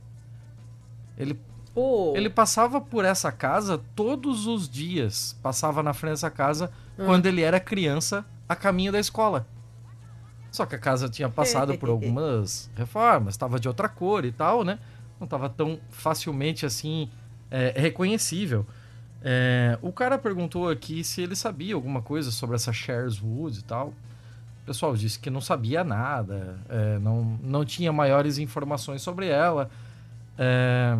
Speaker 2: Ele,
Speaker 1: Pô,
Speaker 2: ele passava por essa casa todos os dias. Passava na frente dessa casa
Speaker 1: Hum.
Speaker 2: quando ele era criança, a caminho da escola. Só que a casa tinha passado por algumas reformas, estava de outra cor e tal, né? Não estava tão facilmente assim é, reconhecível. É, o cara perguntou aqui se ele sabia alguma coisa sobre essa Shares Wood e tal. O pessoal disse que não sabia nada, é, não, não tinha maiores informações sobre ela. É,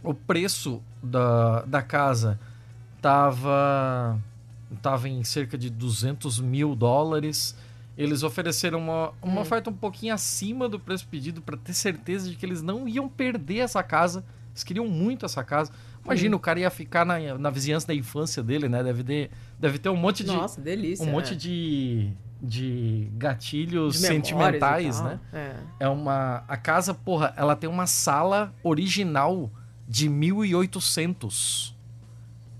Speaker 2: o preço da, da casa tava, tava em cerca de 200 mil dólares. Eles ofereceram uma, uma
Speaker 1: Hum.
Speaker 2: oferta um pouquinho acima do preço pedido para ter certeza de que eles não iam perder essa casa. Eles queriam muito essa casa. Imagina, o cara ia ficar na, na vizinhança da infância dele, né? Deve ter, deve ter um monte de,
Speaker 1: nossa, delícia.
Speaker 2: um monte
Speaker 1: é.
Speaker 2: de, de gatilhos
Speaker 1: De
Speaker 2: sentimentais, né?
Speaker 1: É.
Speaker 2: É uma. A casa, porra, ela tem uma sala original de 1800.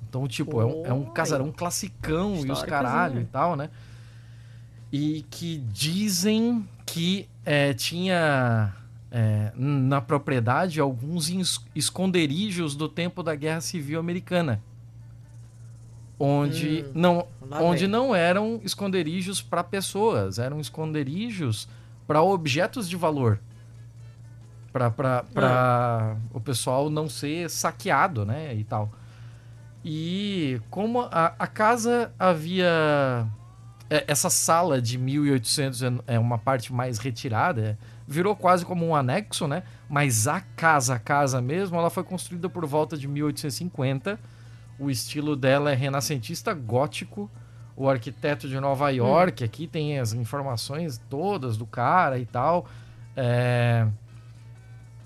Speaker 2: Então, tipo, é um, é um casarão classicão e os caralho e tal, né? E que dizem que é, tinha é, na propriedade alguns es- esconderijos do tempo da Guerra Civil Americana. Onde,
Speaker 1: Hum,
Speaker 2: não, onde
Speaker 1: vem.
Speaker 2: não eram esconderijos para pessoas, eram esconderijos para objetos de valor. Pra, pra o pessoal não ser saqueado, né? E tal. E como a, a casa havia. É, Essa sala de 1800 é- é uma parte mais retirada, virou quase como um anexo, né? Mas a casa, a casa mesmo, ela foi construída por volta de 1850. O estilo dela é renascentista gótico. O arquiteto de Nova York, aqui tem as informações todas do cara e tal. É,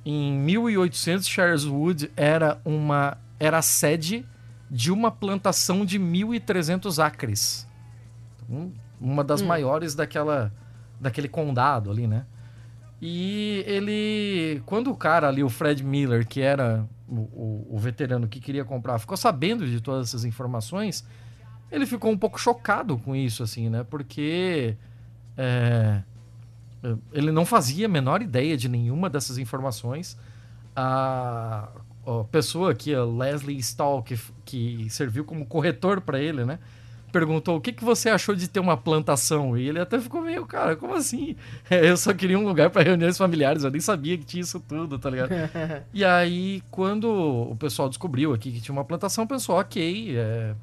Speaker 2: Em 1800, Shareswood era uma era a sede de uma plantação de 1.300 acres. Uma das
Speaker 1: Hum.
Speaker 2: maiores daquela, daquele condado ali, né? E ele. Quando o cara ali, o Fred Miller, que era o, o- o veterano que queria comprar, ficou sabendo de todas essas informações, ele ficou um pouco chocado com isso, assim, né? Porque. é, ele não fazia a menor ideia de nenhuma dessas informações. A, a pessoa aqui, a Leslie Stahl, que, que serviu como corretor para ele, né? Perguntou o que, que você achou de ter uma plantação. E ele até ficou meio, cara, como assim? Eu só queria um lugar para reuniões familiares, eu nem sabia que tinha isso tudo, tá ligado? E aí, quando o pessoal descobriu aqui que tinha uma plantação, pensou, ok, é,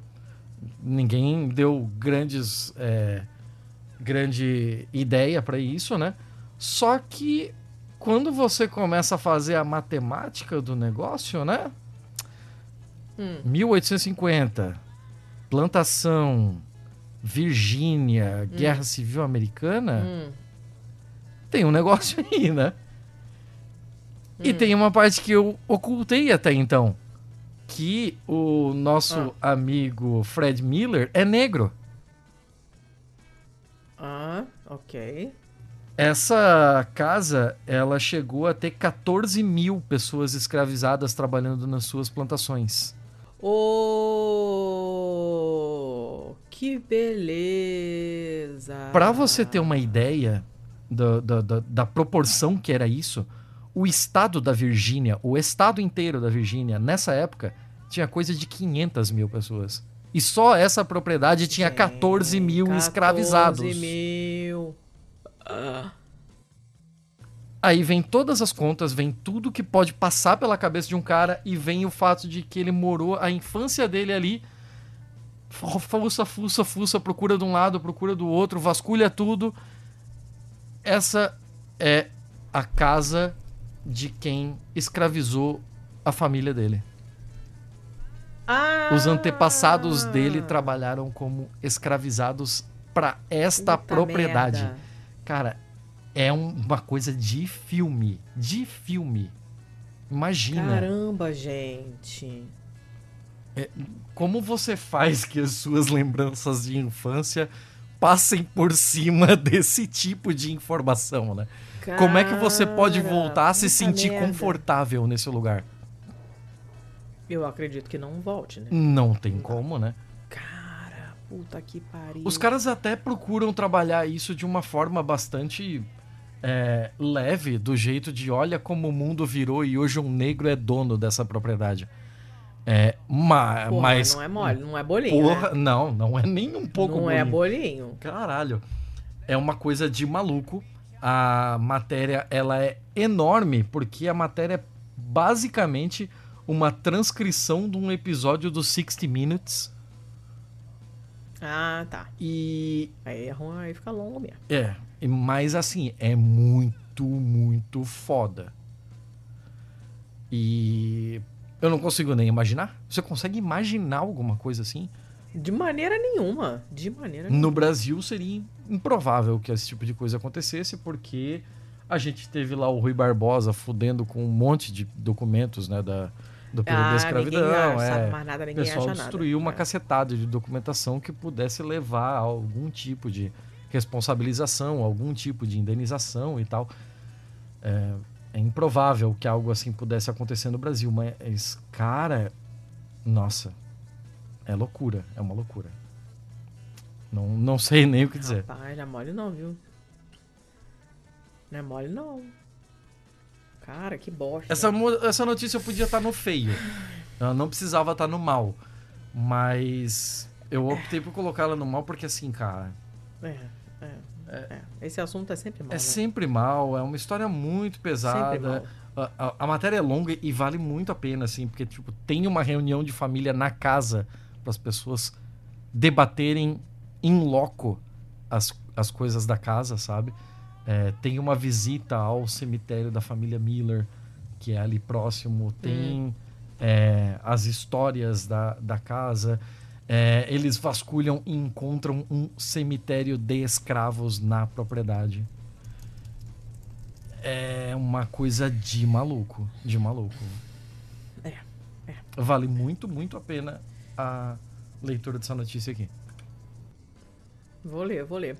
Speaker 2: ninguém deu grandes, é, grande ideia para isso, né? Só que quando você começa a fazer a matemática do negócio, né?
Speaker 1: Hum.
Speaker 2: 1850, plantação, Virgínia,
Speaker 1: Hum.
Speaker 2: Guerra Civil Americana,
Speaker 1: Hum.
Speaker 2: tem um negócio aí, né? E
Speaker 1: Hum.
Speaker 2: tem uma parte que eu ocultei até então. Que o nosso amigo Fred Miller é negro.
Speaker 1: Ah, ok.
Speaker 2: Essa casa, ela chegou a ter 14 mil pessoas escravizadas trabalhando nas suas plantações.
Speaker 1: Oh, que beleza.
Speaker 2: Pra você ter uma ideia da, da, da, da proporção que era isso, o estado da Virgínia, o estado inteiro da Virgínia, nessa época, tinha coisa de 500 mil pessoas. E só essa propriedade tinha 14 mil
Speaker 1: 14
Speaker 2: escravizados.
Speaker 1: mil. Ah,
Speaker 2: Aí vem todas as contas, vem tudo que pode passar pela cabeça de um cara e vem o fato de que ele morou a infância dele ali. Fu- Fuça, fuça, fuça, procura de um lado, procura do outro, vasculha tudo. Essa é a casa de quem escravizou a família dele.
Speaker 1: Ah,
Speaker 2: Os antepassados dele trabalharam como escravizados para esta propriedade.
Speaker 1: merda.
Speaker 2: Cara, é um- uma coisa de filme. De filme. Imagina
Speaker 1: Caramba, gente.
Speaker 2: Como você faz que as suas lembranças de infância passem por cima desse tipo de informação, né? Como é que você pode
Speaker 1: Cara,
Speaker 2: voltar a se sentir
Speaker 1: merda.
Speaker 2: confortável nesse lugar?
Speaker 1: Eu acredito que não volte, né?
Speaker 2: Não tem como, né?
Speaker 1: Cara, puta que pariu.
Speaker 2: Os caras até procuram trabalhar isso de uma forma bastante é, leve, do jeito de olha como o mundo virou e hoje um negro é dono dessa propriedade. É, ma-
Speaker 1: Porra,
Speaker 2: mas.
Speaker 1: não é mole, não é bolinho,
Speaker 2: Porra,
Speaker 1: né?
Speaker 2: não, não é nem um pouco
Speaker 1: Não é
Speaker 2: bolinho.
Speaker 1: bolinho.
Speaker 2: Caralho. É uma coisa de maluco. A matéria, ela é enorme, porque a matéria é basicamente uma transcrição de um episódio do 60 Minutes.
Speaker 1: Ah, tá.
Speaker 2: E
Speaker 1: Aí é ruim, aí fica longo mesmo.
Speaker 2: É, mas assim, é muito, muito foda. E eu não consigo nem imaginar. Você consegue imaginar alguma coisa assim?
Speaker 1: De maneira nenhuma. De maneira nenhuma.
Speaker 2: No Brasil seria improvável que esse tipo de coisa acontecesse, porque a gente teve lá o Rui Barbosa fudendo com um monte de documentos, né, da, do período da
Speaker 1: Ah,
Speaker 2: escravidão.
Speaker 1: ninguém
Speaker 2: é.
Speaker 1: sabe mais nada,
Speaker 2: O
Speaker 1: ninguém
Speaker 2: pessoal
Speaker 1: acha nada.
Speaker 2: destruiu uma
Speaker 1: É.
Speaker 2: cacetada de documentação que pudesse levar a algum tipo de responsabilização, algum tipo de indenização e tal. É, é improvável que algo assim pudesse acontecer no Brasil, mas, cara, nossa, é loucura, é uma loucura. Não, não sei nem o que dizer.
Speaker 1: Rapaz, não é mole não, viu? Não é mole não. Cara, que bosta.
Speaker 2: Essa, essa notícia podia estar no feio. Ela não precisava estar no mal. Mas eu optei por colocá-la no mal porque assim, cara.
Speaker 1: É, é. Esse assunto é sempre mal.
Speaker 2: É
Speaker 1: né?
Speaker 2: sempre mal, é uma história muito pesada. A, a- a matéria é longa e vale muito a pena, assim, porque tipo, tem uma reunião de família na casa para as pessoas debaterem em loco as, as coisas da casa, sabe? É, tem uma visita ao cemitério da família Miller, que é ali próximo. Tem é, as histórias da, da casa. É, eles vasculham e encontram um cemitério de escravos na propriedade. É uma coisa de maluco. De maluco.
Speaker 1: É, é.
Speaker 2: Vale muito, muito a pena a leitura dessa notícia aqui.
Speaker 1: Vou ler, vou ler.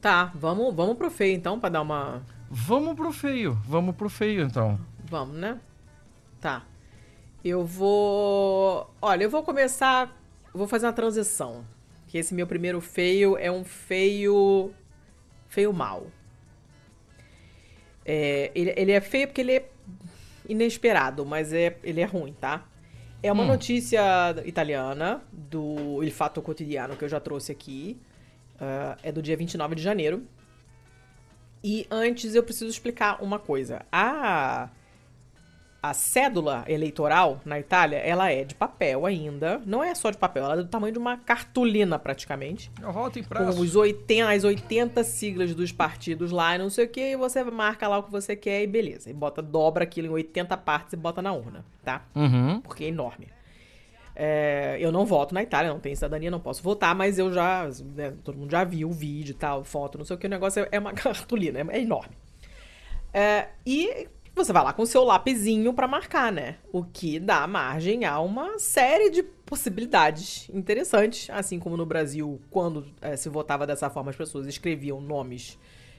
Speaker 1: Tá, vamos, vamos pro feio então, pra dar uma.
Speaker 2: Vamos pro feio. Vamos pro feio, então.
Speaker 1: Vamos, né? Tá. Eu vou. Olha, eu vou começar. Vou fazer uma transição. Que esse meu primeiro feio é um feio. Feio mal. É, ele, ele é feio porque ele é inesperado, mas é, ele é ruim, tá? É uma
Speaker 2: Hum.
Speaker 1: notícia italiana do Il Fatto Quotidiano que eu já trouxe aqui. Ah, é do dia 29 de janeiro. E antes eu preciso explicar uma coisa. A, a cédula eleitoral na Itália, ela é de papel ainda. Não é só de papel, ela é do tamanho de uma cartolina praticamente.
Speaker 2: Eu volto em
Speaker 1: Com os 80, as 80 siglas dos partidos lá e não sei o que. E você marca lá o que você quer e beleza. E bota, dobra aquilo em 80 partes e bota na urna, tá?
Speaker 2: Uhum.
Speaker 1: porque é enorme. É, eu não voto na Itália, não tenho cidadania, não posso votar, mas eu já. né, todo mundo já viu o vídeo e tal, foto, não sei o que, o negócio é, é uma cartolina, é, é enorme. É, e você vai lá com o seu lapisinho pra marcar, né? O que dá margem a uma série de possibilidades interessantes. Assim como no Brasil, quando é, se votava dessa forma, as pessoas escreviam nomes.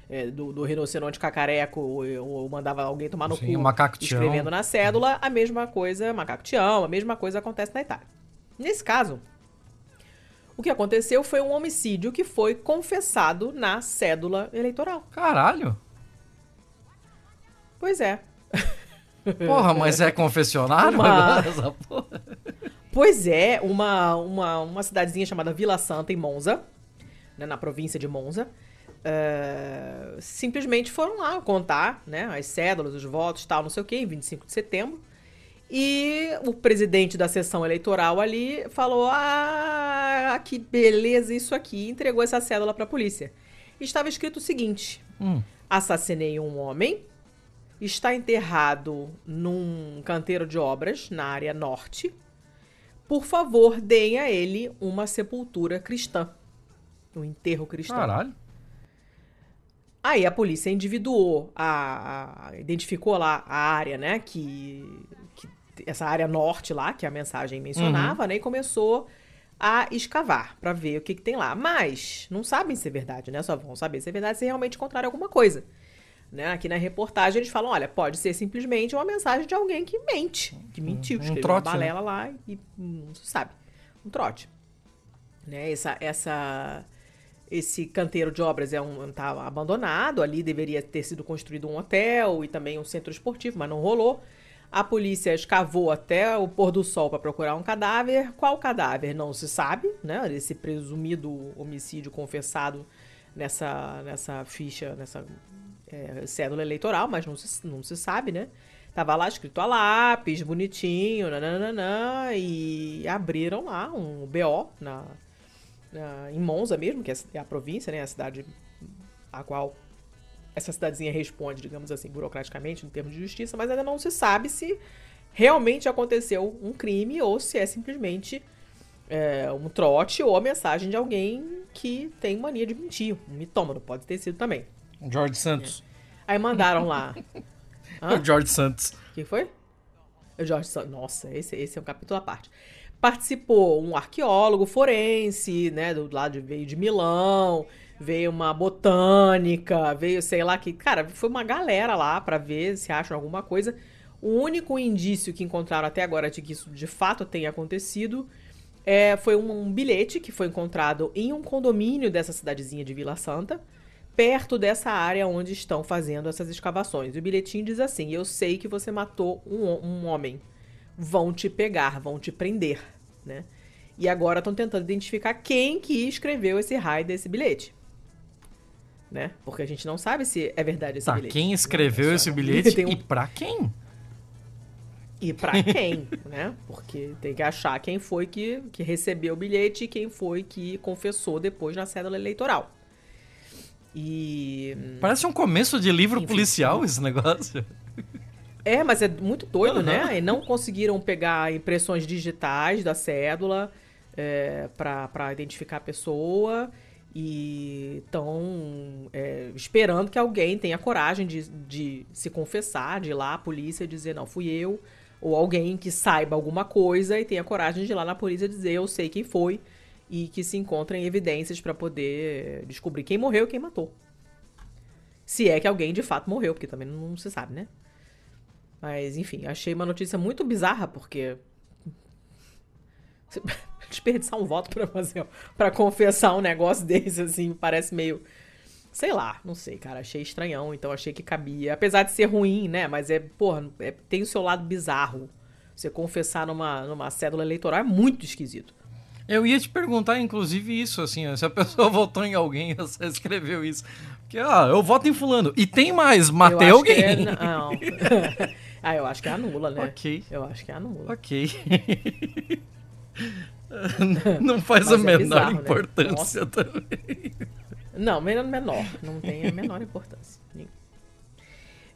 Speaker 1: é, do, do rinoceronte cacareco, ou, ou mandava alguém tomar no
Speaker 2: Sim,
Speaker 1: cu escrevendo na cédula, a mesma coisa, macaco tião, a mesma coisa acontece na Itália. Nesse caso, o que aconteceu foi um homicídio que foi confessado na cédula eleitoral.
Speaker 2: Caralho.
Speaker 1: Pois é.
Speaker 2: Porra, mas é confessionário
Speaker 1: Uma-
Speaker 2: agora essa porra?
Speaker 1: Pois é, uma, uma, uma cidadezinha chamada Vila Santa, em Monza, né, na província de Monza, eh, simplesmente foram lá contar né, as cédulas, os votos tal, não sei o que, em 25 de setembro. E o presidente da sessão eleitoral ali falou: Ah, que beleza isso aqui, e entregou essa cédula para a polícia. Estava escrito o seguinte:
Speaker 2: Hum.
Speaker 1: assassinei um homem, está enterrado num canteiro de obras na área norte. Por favor, deem a ele uma sepultura cristã. Um enterro cristão.
Speaker 2: Caralho.
Speaker 1: Aí a polícia individuou, a, a- identificou lá a área, né, que, que- essa área norte lá, que a mensagem mencionava, né, e começou a escavar pra ver o que, que tem lá. Mas não sabem se é verdade, né? Só vão saber se é verdade se realmente encontraram alguma coisa. Né? Aqui na reportagem eles falam, olha, pode ser simplesmente uma mensagem de alguém que mente, que mentiu,
Speaker 2: um
Speaker 1: escreveu
Speaker 2: trote,
Speaker 1: uma balela lá e não se sabe. Um trote. Né? Essa, essa, esse canteiro de obras é um, tá abandonado, ali deveria ter sido construído um hotel e também um centro esportivo, mas não rolou. A polícia escavou até o pôr do sol para procurar um cadáver. Qual cadáver? Não se sabe, né? Esse presumido homicídio confessado nessa, nessa ficha, nessa é, cédula eleitoral, mas não se, não se sabe, né? Tava lá escrito a lápis, bonitinho, nananana, e abriram lá um BO na, na- em Monza mesmo, que é é a província, né? A cidade a qual essa cidadezinha responde, digamos assim, burocraticamente, em termos de justiça, mas ainda não se sabe se realmente aconteceu um crime ou se é simplesmente é, um trote ou a mensagem de alguém que tem mania de mentir. Um mitômano, pode ter sido também.
Speaker 2: George Santos.
Speaker 1: Aí mandaram lá. Hã?
Speaker 2: O George Santos.
Speaker 1: Quem foi? O Jorge Santos. Nossa, esse, esse é um capítulo à parte. Participou um arqueólogo forense, né? Do lado de, veio de Milão, veio uma botânica, veio, sei lá, que. Cara, foi uma galera lá pra ver se acham alguma coisa. O único indício que encontraram até agora de que isso de fato tenha acontecido é, foi um, um bilhete que foi encontrado em um condomínio dessa cidadezinha de Vila Santa, perto dessa área onde estão fazendo essas escavações. E o bilhetinho diz assim: Eu sei que você matou um, um homem. Vão te pegar, vão te prender, né? E agora estão tentando identificar quem que escreveu esse raio desse bilhete. Né? Porque a gente não sabe se é verdade esse
Speaker 2: tá,
Speaker 1: bilhete.
Speaker 2: quem escreveu
Speaker 1: né?
Speaker 2: esse bilhete
Speaker 1: um...
Speaker 2: e pra quem?
Speaker 1: E pra quem, né? Porque tem que achar quem foi que, que recebeu o bilhete e quem foi que confessou depois na cédula eleitoral. E.
Speaker 2: Parece um começo de livro Enfim, policial esse negócio.
Speaker 1: É, mas é muito doido, uhum. né? E não conseguiram pegar impressões digitais da cédula é, para identificar a pessoa e estão é, esperando que alguém tenha coragem de, de se confessar, de ir lá à polícia e dizer, não, fui eu, ou alguém que saiba alguma coisa e tenha coragem de ir lá na polícia e dizer, eu sei quem foi, e que se encontrem evidências para poder descobrir quem morreu e quem matou. Se é que alguém de fato morreu, porque também não se sabe, né? Mas, enfim, achei uma notícia muito bizarra, porque desperdiçar um voto para fazer, para confessar um negócio desse, assim, parece meio. Sei lá, não sei, cara. Achei estranhão, então achei que cabia. Apesar de ser ruim, né? Mas é, porra, é, tem o seu lado bizarro. Você confessar numa, numa cédula eleitoral é muito esquisito.
Speaker 2: Eu ia te perguntar, inclusive, isso, assim, se a pessoa votou em alguém, você escreveu isso. Porque, ah, eu voto em fulano. E tem mais, matei alguém. É,
Speaker 1: não. ah, eu acho que é anula, né?
Speaker 2: Ok.
Speaker 1: Eu acho que é anula.
Speaker 2: Ok. Não faz a é menor bizarro, né? importância né? também.
Speaker 1: Não, menor. Não tem a menor importância.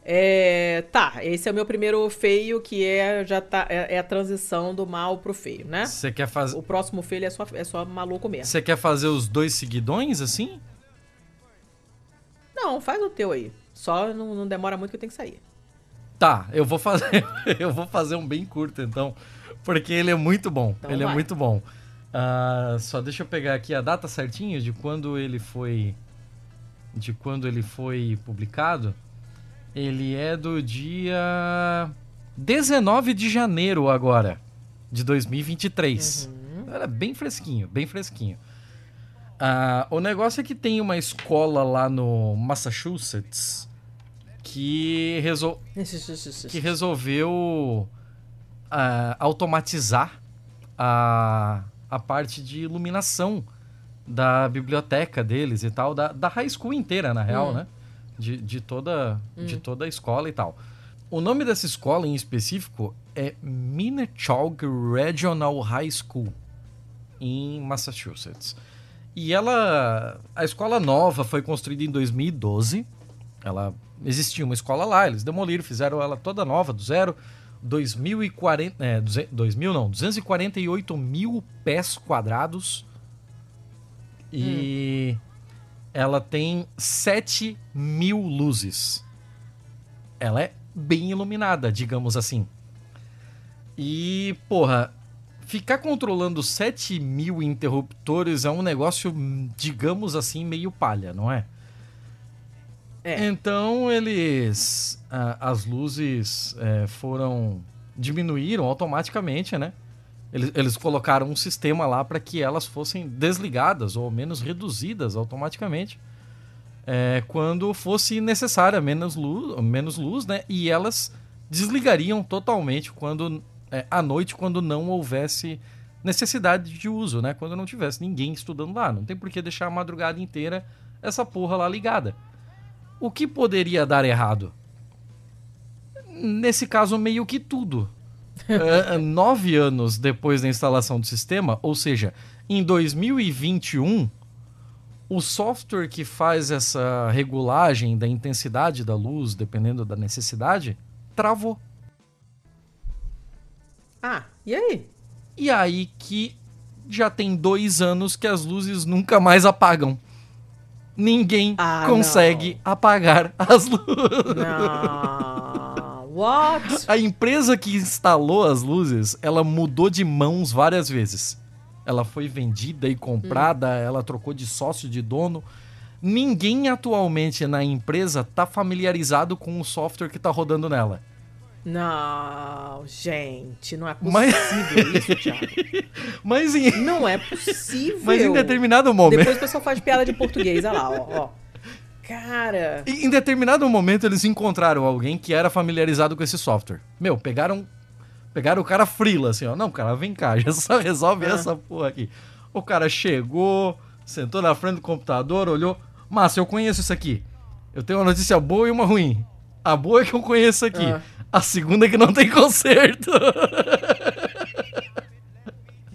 Speaker 1: É, tá, esse é o meu primeiro feio, que é já tá é, é a transição do mal pro feio, né?
Speaker 2: Você quer fazer
Speaker 1: O próximo feio é só é só maluco mesmo.
Speaker 2: Você quer fazer os dois seguidões assim?
Speaker 1: Não, faz o teu aí. Só não, não demora muito que eu tenho que sair.
Speaker 2: Tá, eu vou fazer eu vou fazer um bem curto então. Porque ele é muito bom. Então ele é vai. é muito bom. Uh, só deixa eu pegar aqui a data certinha de quando ele foi. De quando ele foi publicado. Ele é do dia 19 de janeiro agora, de 2023. Uhum. Era bem fresquinho, bem fresquinho. Uh, o negócio é que tem uma escola lá no Massachusetts que, resol... que resolveu uh, automatizar a, a parte de iluminação da biblioteca deles e tal, da, da high school inteira, na real, hum. né? De, de, toda, hum. de toda a escola e tal. O nome dessa escola em específico é Minnechaug Regional High School, em Massachusetts. E ela. A escola nova foi construída em 2012. Ela existia uma escola lá, eles demoliram, fizeram ela toda nova, do zero. 2040, é, 2000 não, 248 mil pés quadrados e hum. Ela tem 7 mil luzes. Ela é bem iluminada, digamos assim. E, porra, ficar controlando 7 mil interruptores é um negócio, digamos assim, meio palha, não é? É. Então eles. as luzes é, foram. diminuíram automaticamente, né? Eles, eles colocaram um sistema lá para que elas fossem desligadas ou menos reduzidas automaticamente é, quando fosse necessária menos luz, menos luz, né? E elas desligariam totalmente quando é, à noite quando não houvesse necessidade de uso, né? Quando não tivesse ninguém estudando lá. Não tem por que deixar a madrugada inteira essa porra lá ligada. O que poderia dar errado? Nesse caso, meio que tudo. Uh, nove anos depois da instalação do sistema, ou seja, em 2021, o software que faz essa regulagem da intensidade da luz, dependendo da necessidade, travou.
Speaker 1: Ah, e aí?
Speaker 2: E aí que já tem dois anos que as luzes nunca mais apagam ninguém ah, consegue não. apagar as luzes.
Speaker 1: Não. What?
Speaker 2: A empresa que instalou as luzes, ela mudou de mãos várias vezes. Ela foi vendida e comprada, hum. ela trocou de sócio, de dono. Ninguém atualmente na empresa está familiarizado com o software que está rodando nela.
Speaker 1: Não, gente, não é possível Mas... isso, Thiago.
Speaker 2: Mas em...
Speaker 1: Não é possível.
Speaker 2: Mas em determinado momento.
Speaker 1: Depois o pessoal faz piada de português, olha lá, ó. ó. Cara.
Speaker 2: Em determinado momento eles encontraram alguém que era familiarizado com esse software. Meu, pegaram Pegaram o cara frila, assim, ó. Não, cara, vem cá, já só resolve
Speaker 1: Ah.
Speaker 2: essa porra aqui. O cara chegou, sentou na frente do computador, olhou. Massa, eu conheço isso aqui. Eu tenho uma notícia boa e uma ruim. A boa é que eu conheço aqui.
Speaker 1: Ah.
Speaker 2: A segunda é que não tem conserto.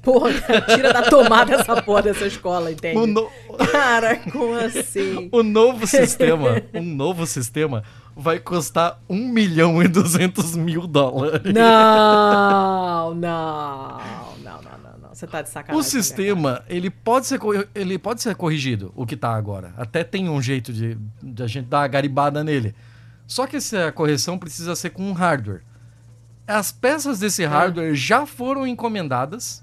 Speaker 1: Porra, tira da tomada essa porra dessa escola, entende?
Speaker 2: O, no-
Speaker 1: Cara, como assim?
Speaker 2: o novo sistema, um novo sistema vai custar 1 milhão e 200 mil dólares.
Speaker 1: Não, não, não, não, não, não. Você tá de sacanagem.
Speaker 2: O sistema, ele pode, ser, ele pode ser corrigido, o que tá agora. Até tem um jeito de, de a gente dar uma garibada nele. Só que essa correção precisa ser com um hardware. As peças desse hardware já foram encomendadas,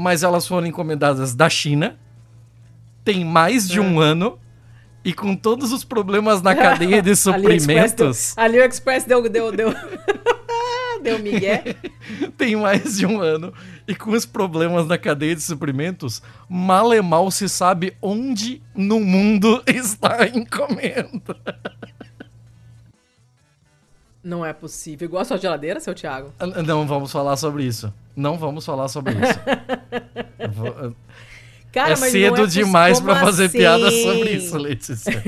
Speaker 2: mas elas foram encomendadas da China. Tem mais de um ano. E com todos os problemas na cadeia de suprimentos,
Speaker 1: AliExpress deu, deu, deu. deu migué.
Speaker 2: tem mais de um ano. E com os problemas na cadeia de suprimentos, mal e mal se sabe onde no mundo está a encomenda.
Speaker 1: Não é possível. Igual a sua geladeira, seu Thiago?
Speaker 2: Ah, Não vamos falar sobre isso. Não vamos falar sobre isso. Vou-
Speaker 1: Cara,
Speaker 2: é
Speaker 1: mas
Speaker 2: cedo
Speaker 1: é
Speaker 2: demais pra fazer
Speaker 1: assim?
Speaker 2: piada sobre isso, Letícia.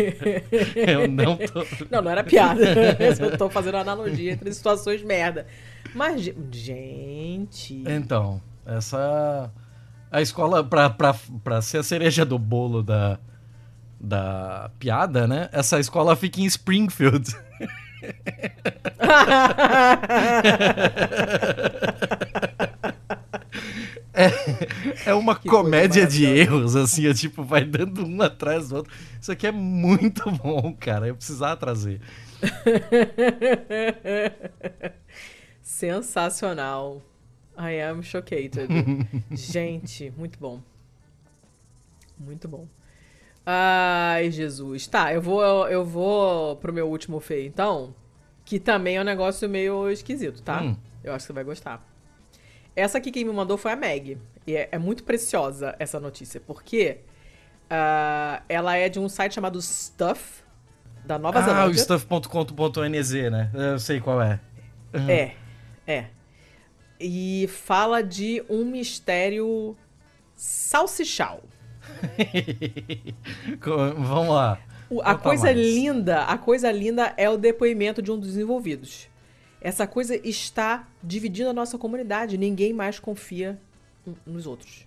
Speaker 2: Eu não tô.
Speaker 1: Não, não era piada. Eu tô fazendo analogia entre situações merda. Mas, ge- gente.
Speaker 2: Então, essa. A escola, pra, pra, pra ser a cereja do bolo da, da piada, né? Essa escola fica em Springfield. É, é uma
Speaker 1: Que
Speaker 2: comédia de erros, assim, é tipo, vai dando um atrás do outro. Isso aqui é muito bom, cara. Eu precisava trazer.
Speaker 1: Sensacional. I am chocated. Gente, muito bom. Muito bom. Ai, Jesus. Tá, eu vou, eu vou pro meu último feio, então. Que também é um negócio meio esquisito, tá?
Speaker 2: Hum.
Speaker 1: Eu acho que você vai gostar. Essa aqui quem me mandou foi a Meg. E é, é muito preciosa essa notícia, porque ah, ela é de um site chamado Stuff, da Nova
Speaker 2: ah, o
Speaker 1: Zelândia.
Speaker 2: stuff.com.nz, né? Eu sei qual é.
Speaker 1: É, é. E fala de um mistério salsichal.
Speaker 2: Vamos lá.
Speaker 1: O- a coisa
Speaker 2: mais.
Speaker 1: linda, a coisa linda é o depoimento de um dos envolvidos. Essa coisa está dividindo a nossa comunidade. Ninguém mais confia nos outros.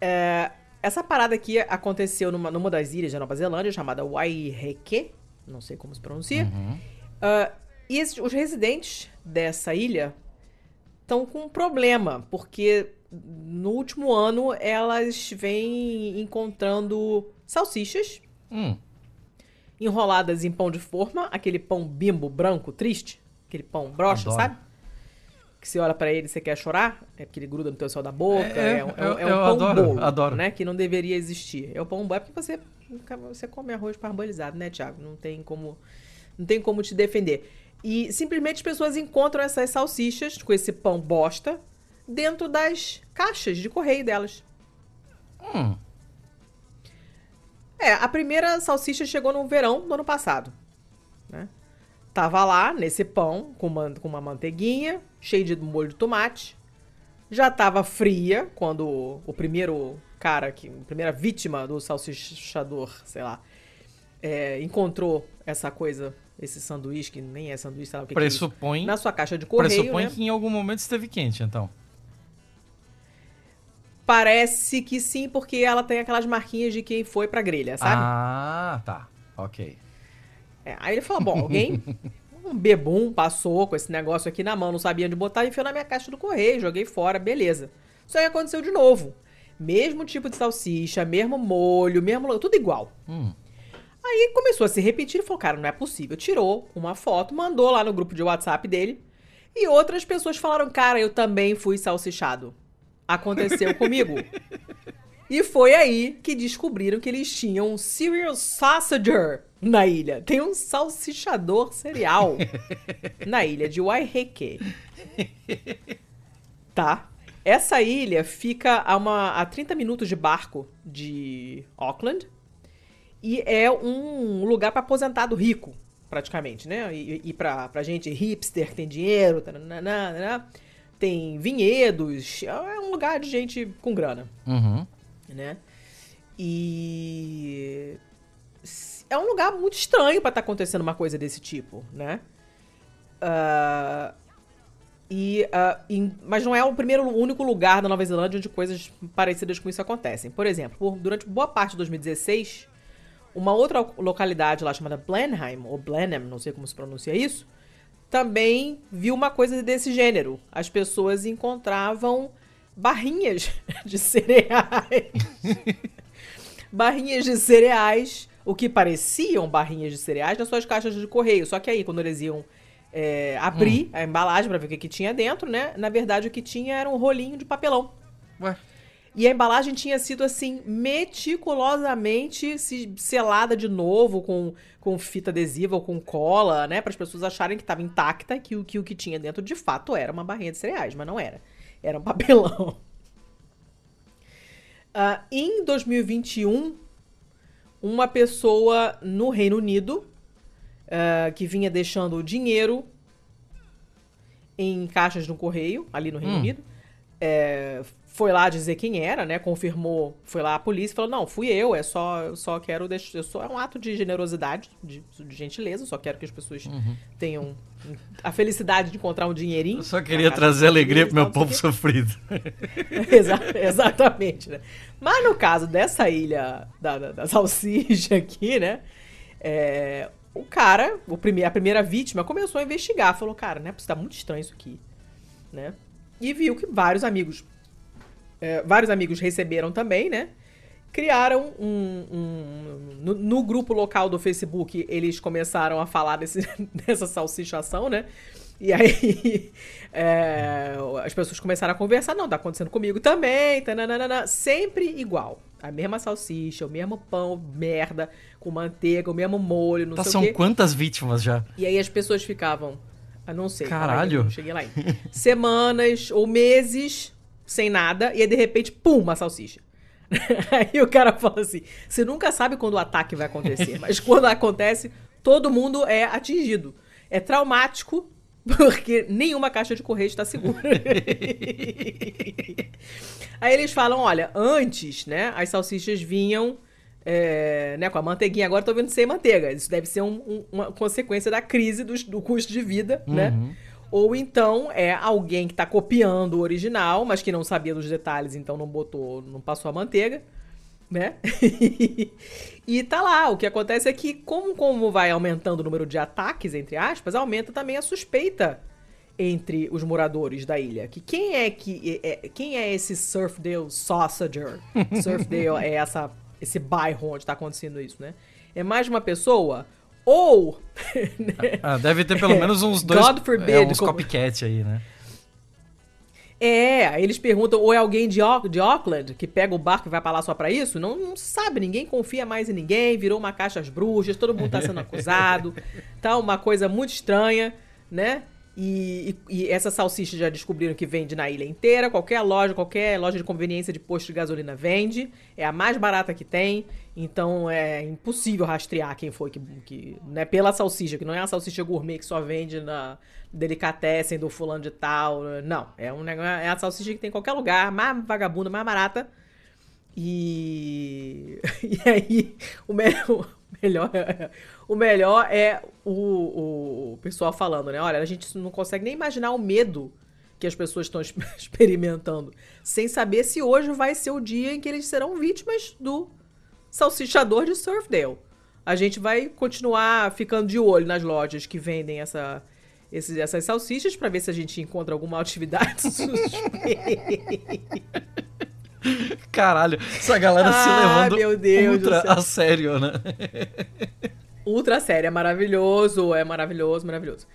Speaker 1: É, essa parada aqui aconteceu numa, numa das ilhas da Nova Zelândia, chamada Waiheke. Não sei como se pronuncia.
Speaker 2: Uhum.
Speaker 1: Ah, e esses- os residentes dessa ilha estão com um problema, porque no último ano elas vêm encontrando salsichas
Speaker 2: Hum,
Speaker 1: enroladas em pão de forma, aquele pão bimbo branco triste, aquele pão brocha,
Speaker 2: Adoro.
Speaker 1: sabe? Que você olha pra ele e você quer chorar, é porque ele gruda no teu céu da boca,
Speaker 2: É,
Speaker 1: é, um- é
Speaker 2: eu-
Speaker 1: um- é um
Speaker 2: eu
Speaker 1: pão
Speaker 2: adoro,
Speaker 1: bolo,
Speaker 2: adoro.
Speaker 1: né? Que não deveria existir. É o pão bolo, é porque você, você come arroz parbolizado, né, Thiago? Não tem como, não tem como te defender. E simplesmente as pessoas encontram essas salsichas com esse pão bosta dentro das caixas de correio delas.
Speaker 2: hum.
Speaker 1: É, a primeira salsicha chegou no verão do ano passado. Né? Tava lá nesse pão com uma, com uma manteiguinha, cheio de molho de tomate. Já tava fria quando o, o primeiro cara, que, a primeira vítima do salsichador, sei lá, é, encontrou essa coisa, esse sanduíche, que nem é sanduíche, sei lá o que, que é
Speaker 2: Pressupõe,
Speaker 1: na sua caixa de correio,
Speaker 2: pressupõe
Speaker 1: né?
Speaker 2: que em algum momento esteve quente, então.
Speaker 1: Parece que sim, porque ela tem aquelas marquinhas de quem foi pra grelha, sabe?
Speaker 2: Ah, tá. Ok.
Speaker 1: É, aí ele falou: bom, alguém, um bebum passou com esse negócio aqui na mão, não sabia onde botar, enfiou na minha caixa do correio, joguei fora, beleza. Isso aí aconteceu de novo. Mesmo tipo de salsicha, mesmo molho, mesmo. tudo igual.
Speaker 2: Hum.
Speaker 1: Aí começou a se repetir e falou: cara, não é possível. Tirou uma foto, mandou lá no grupo de WhatsApp dele. E outras pessoas falaram: cara, eu também fui salsichado. Aconteceu comigo. E foi aí que descobriram que eles tinham um serial sausager na ilha. Tem um salsichador cereal na ilha de Waiheke. Tá? Essa ilha fica a, uma, a 30 minutos de barco de Auckland. E é um lugar para aposentado rico. praticamente, né? E, e pra, pra gente hipster que tem dinheiro, tananana, tem vinhedos, é um lugar de gente com grana,
Speaker 2: Uhum.
Speaker 1: né? E é um lugar muito estranho pra estar acontecendo uma coisa desse tipo, né? Ah, e, e- mas não é o primeiro, o único lugar na Nova Zelândia onde coisas parecidas com isso acontecem. Por exemplo, por- durante boa parte de 2016, uma outra localidade lá chamada Blenheim, ou Blenheim, não sei como se pronuncia isso, também viu uma coisa desse gênero. As pessoas encontravam barrinhas de cereais. barrinhas de cereais, o que pareciam barrinhas de cereais nas suas caixas de correio. Só que aí, quando eles iam é, abrir a embalagem para ver o que, que tinha dentro, né? Na verdade, o que tinha era um rolinho de papelão.
Speaker 2: Ué.
Speaker 1: E a embalagem tinha sido assim, meticulosamente se- selada de novo com, com fita adesiva ou com cola, né? Para as pessoas acharem que estava intacta, que, o- que o que tinha dentro de fato era uma barrinha de cereais, mas não era. Era um papelão. Ah, em 2021, uma pessoa no Reino Unido ah, que vinha deixando dinheiro em caixas no correio, ali no Reino
Speaker 2: Hum.
Speaker 1: Unido, é, foi lá dizer quem era, né? Confirmou, foi lá a polícia e falou: não, fui eu, é só, eu só quero deixar. Eu só, é um ato de generosidade, de, de gentileza, só quero que as pessoas tenham a felicidade de encontrar um dinheirinho.
Speaker 2: Eu só queria trazer alegria
Speaker 1: e
Speaker 2: meu
Speaker 1: não
Speaker 2: povo sofrido.
Speaker 1: Exa- exatamente, né? Mas no caso dessa ilha da, da, da salsicha aqui, né? é, o cara, o prime a primeira vítima, começou a investigar. Falou, cara, né? Tá muito estranho isso aqui, né? E viu que vários amigos é, vários amigos receberam também, né? Criaram um. um- no, no grupo local do Facebook, eles começaram a falar desse, dessa salsichação, né? E aí é, as pessoas começaram a conversar, não, tá acontecendo comigo também, tananana, sempre igual. A mesma salsicha, o mesmo pão, merda, com manteiga, o mesmo molho, não
Speaker 2: Tá,
Speaker 1: sei
Speaker 2: são
Speaker 1: o quê.
Speaker 2: quantas vítimas já?
Speaker 1: E aí as pessoas ficavam, ah, não sei, aí,
Speaker 2: Caralho.
Speaker 1: não cheguei lá ainda. Semanas ou meses sem nada, e aí de repente, pum, uma salsicha. Aí o cara fala assim: você nunca sabe quando o ataque vai acontecer, mas quando acontece, todo mundo é atingido. É traumático, porque nenhuma caixa de correio está segura. Aí eles falam: olha, antes, né, as salsichas vinham é, né, com a manteiguinha, agora eu tô vendo sem manteiga. Isso deve ser um- um- uma consequência da crise dos- do, custo de vida, né? Ou então é alguém que tá copiando o original, mas que não sabia dos detalhes, então não botou, não passou a manteiga, né? e tá lá. O que acontece é que, como, como vai aumentando o número de ataques, entre aspas, aumenta também a suspeita entre os moradores da ilha. Que quem é que é, é- quem é esse Surfdale Sausager? Surfdale é essa esse bairro onde tá acontecendo isso, né? É mais uma pessoa ou né?
Speaker 2: Ah, deve ter pelo menos uns dois.
Speaker 1: God forbid,
Speaker 2: é, uns
Speaker 1: como-
Speaker 2: copycat aí, né?
Speaker 1: É, eles perguntam, ou é alguém de, de Auckland que pega o barco e vai pra lá só pra isso? Não, não sabe, ninguém confia mais em ninguém, virou uma caixa às bruxas, todo mundo tá sendo acusado, tá uma coisa muito estranha, né? E, e, e essa salsicha já descobriram que vende na ilha inteira, qualquer loja, qualquer loja de conveniência de posto de gasolina vende, é a mais barata que tem, então é impossível rastrear quem foi que, que né, pela salsicha, que não é a salsicha gourmet que só vende na delicatessen do fulano de tal, não, é um negócio, é a salsicha que tem em qualquer lugar, mais vagabunda, mais barata. E, e aí, o o melhor, o melhor é o, o pessoal falando, né? Olha, a gente não consegue nem imaginar o medo que as pessoas estão exp- experimentando, sem saber se hoje vai ser o dia em que eles serão vítimas do salsichador de Surfdale. A gente vai continuar ficando de olho nas lojas que vendem essa, esses- essas salsichas para ver se a gente encontra alguma atividade suspeita.
Speaker 2: Caralho, essa galera se
Speaker 1: Ah,
Speaker 2: levando
Speaker 1: meu Deus
Speaker 2: ultra a sério, né?
Speaker 1: Ultra sério, é maravilhoso, é maravilhoso, maravilhoso.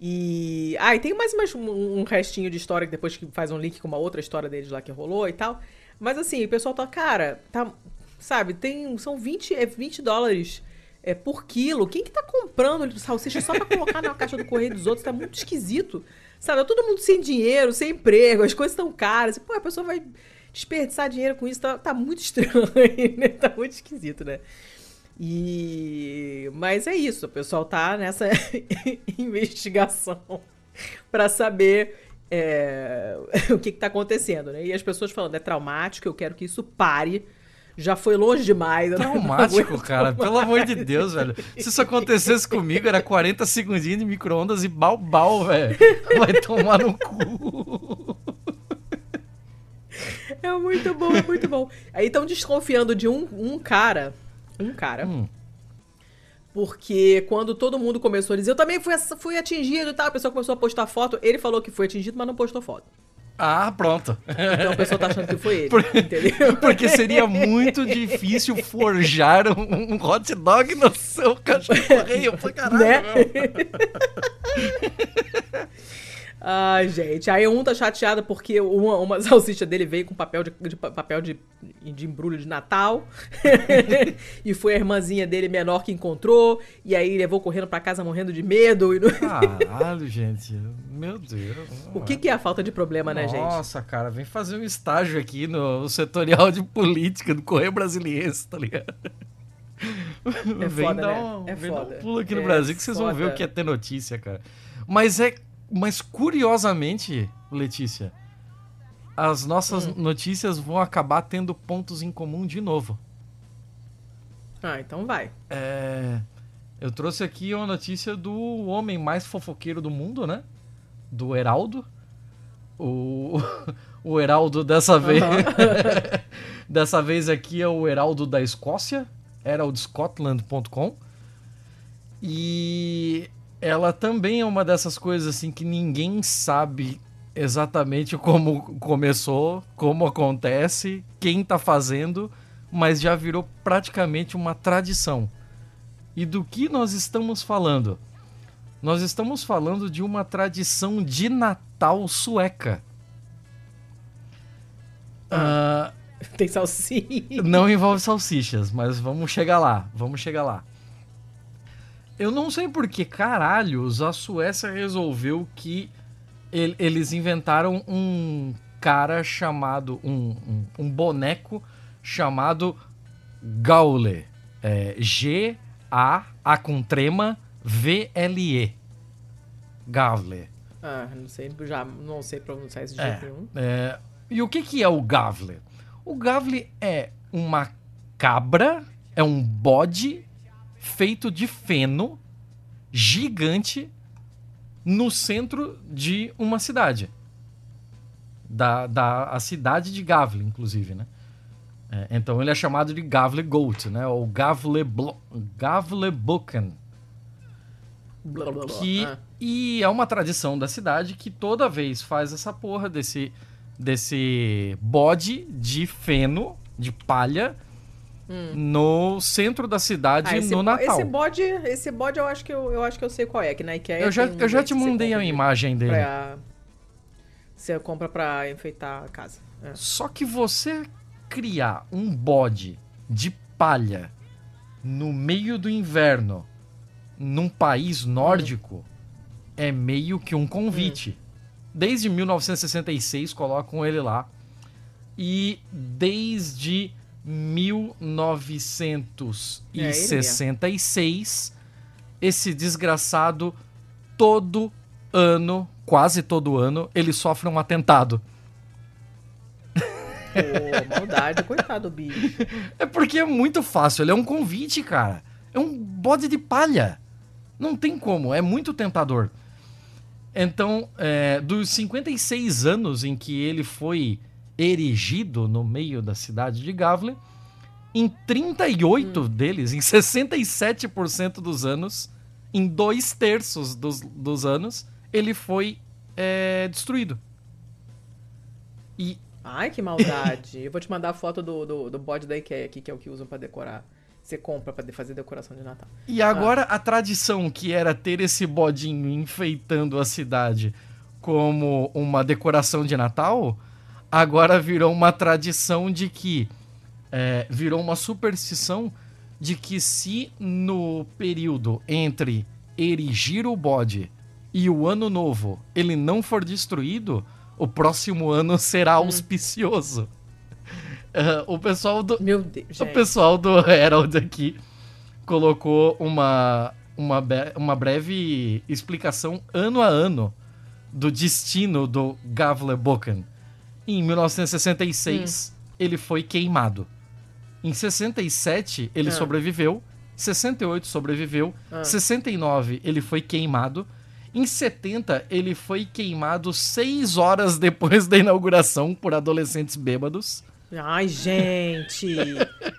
Speaker 1: E. Ah, e tem mais umas- um, um restinho de história que depois que faz um link com uma outra história deles lá que rolou e tal. Mas assim, o pessoal tá, cara, tá. Sabe, tem. São 20, é 20 dólares é, por quilo. Quem que tá comprando salsicha só pra colocar na caixa do correio dos outros? Tá muito esquisito. Sabe, tá todo mundo sem dinheiro, sem emprego, as coisas estão caras. Pô, a pessoa vai desperdiçar dinheiro com isso, tá, tá muito estranho, né? Tá muito esquisito, né? E mas é isso, o pessoal tá nessa investigação para saber é, o que está acontecendo, né? E as pessoas falando, é traumático, eu quero que isso pare. Já foi longe demais.
Speaker 2: Traumático, cara. Pelo amor de Deus, velho. Se isso acontecesse comigo, era 40 segundinhos de micro-ondas e bal-bal, velho. Vai tomar no cu.
Speaker 1: É muito bom, é muito bom. Aí estão desconfiando de um, um cara. Um cara. Hum. Porque quando todo mundo começou a dizer, eu também fui, fui atingido e tal, a pessoa começou a postar foto, ele falou que foi atingido, mas não postou foto.
Speaker 2: Ah, pronto.
Speaker 1: Então a pessoa tá achando que foi ele, Por... entendeu?
Speaker 2: Porque seria muito difícil forjar um, um hot dog no seu cachorro correio pra caralho. Né?
Speaker 1: Ai, gente. Aí um tá chateado porque uma, uma salsicha dele veio com papel de, de papel de, de embrulho de Natal. e foi a irmãzinha dele menor que encontrou. E aí levou correndo para casa morrendo de medo. E
Speaker 2: Caralho, gente. Meu Deus.
Speaker 1: O que, que é a falta de problema, né,
Speaker 2: Nossa,
Speaker 1: gente?
Speaker 2: Nossa, cara, vem fazer um estágio aqui no setorial de política do Correio Brasiliense, tá ligado?
Speaker 1: É vem foda, dar um,
Speaker 2: né? É
Speaker 1: vem foda.
Speaker 2: dar um pulo aqui no é Brasil que vocês foda. vão ver o que é ter notícia, cara. Mas é mas curiosamente, Letícia, as nossas hum. notícias vão acabar tendo pontos em comum de novo.
Speaker 1: Ah, então vai.
Speaker 2: É, eu trouxe aqui uma notícia do homem mais fofoqueiro do mundo, né? Do Heraldo. O, o Heraldo dessa vez. Uhum. dessa vez aqui é o Heraldo da Escócia, heraldscotland.com. E ela também é uma dessas coisas assim que ninguém sabe exatamente como começou, como acontece, quem tá fazendo, mas já virou praticamente uma tradição. E do que nós estamos falando? Nós estamos falando de uma tradição de Natal sueca.
Speaker 1: Ah, uh, tem salsicha.
Speaker 2: Não envolve salsichas, mas vamos chegar lá. Vamos chegar lá. Eu não sei por que caralhos a Suécia resolveu que ele, eles inventaram um cara chamado. Um, um, um boneco chamado Gaule. É, G-A, A com trema, V-L-E. Gavle.
Speaker 1: Ah, não sei, já não sei pronunciar esse jeito
Speaker 2: é, nenhum. É, e o que, que é o Gavle? O Gavle é uma cabra, é um bode feito de feno gigante no centro de uma cidade. Da, da a cidade de Gavle, inclusive, né? É, então ele é chamado de Gavle Goat, né? Ou Gavle, Gavle Bucken. Que, ah. E é uma tradição da cidade que toda vez faz essa porra desse, desse bode de feno, de palha, hum. no centro da cidade ah, no Natal.
Speaker 1: Esse bode, esse bode eu acho que eu, eu acho que eu sei qual é, que na IKEA
Speaker 2: Eu já, eu já te mandei a imagem dele. Pra,
Speaker 1: você compra para enfeitar a casa.
Speaker 2: É. Só que você criar um bode de palha no meio do inverno num país nórdico hum. é meio que um convite. Hum. Desde 1966 colocam ele lá. E desde 1966, é esse desgraçado todo ano, quase todo ano, ele sofre um atentado.
Speaker 1: Pô, maldade, coitado do bicho.
Speaker 2: É porque é muito fácil, ele é um convite, cara. É um bode de palha. Não tem como, é muito tentador. Então, é, dos 56 anos em que ele foi erigido no meio da cidade de Gavle. Em 38 hum. deles, em 67% dos anos, em dois terços dos, dos anos, ele foi é, destruído.
Speaker 1: E... Ai, que maldade. Eu vou te mandar a foto do, do, do bode da IKEA aqui, que é o que usam para decorar. Você compra para fazer decoração de Natal.
Speaker 2: E agora ah. a tradição que era ter esse bodinho enfeitando a cidade como uma decoração de Natal agora virou uma tradição de que. É, virou uma superstição de que se no período entre erigir o bode e o ano novo ele não for destruído, o próximo ano será hum. auspicioso. Uh, o pessoal do.
Speaker 1: Meu Deus.
Speaker 2: O pessoal do Herald aqui colocou uma, uma, uma breve explicação ano a ano do destino do Gavle Boken. Em 1966, hum. ele foi queimado. Em 67, ele ah. sobreviveu. 68 sobreviveu. Ah. 69, ele foi queimado. Em 70, ele foi queimado seis horas depois da inauguração por adolescentes bêbados.
Speaker 1: Ai, gente!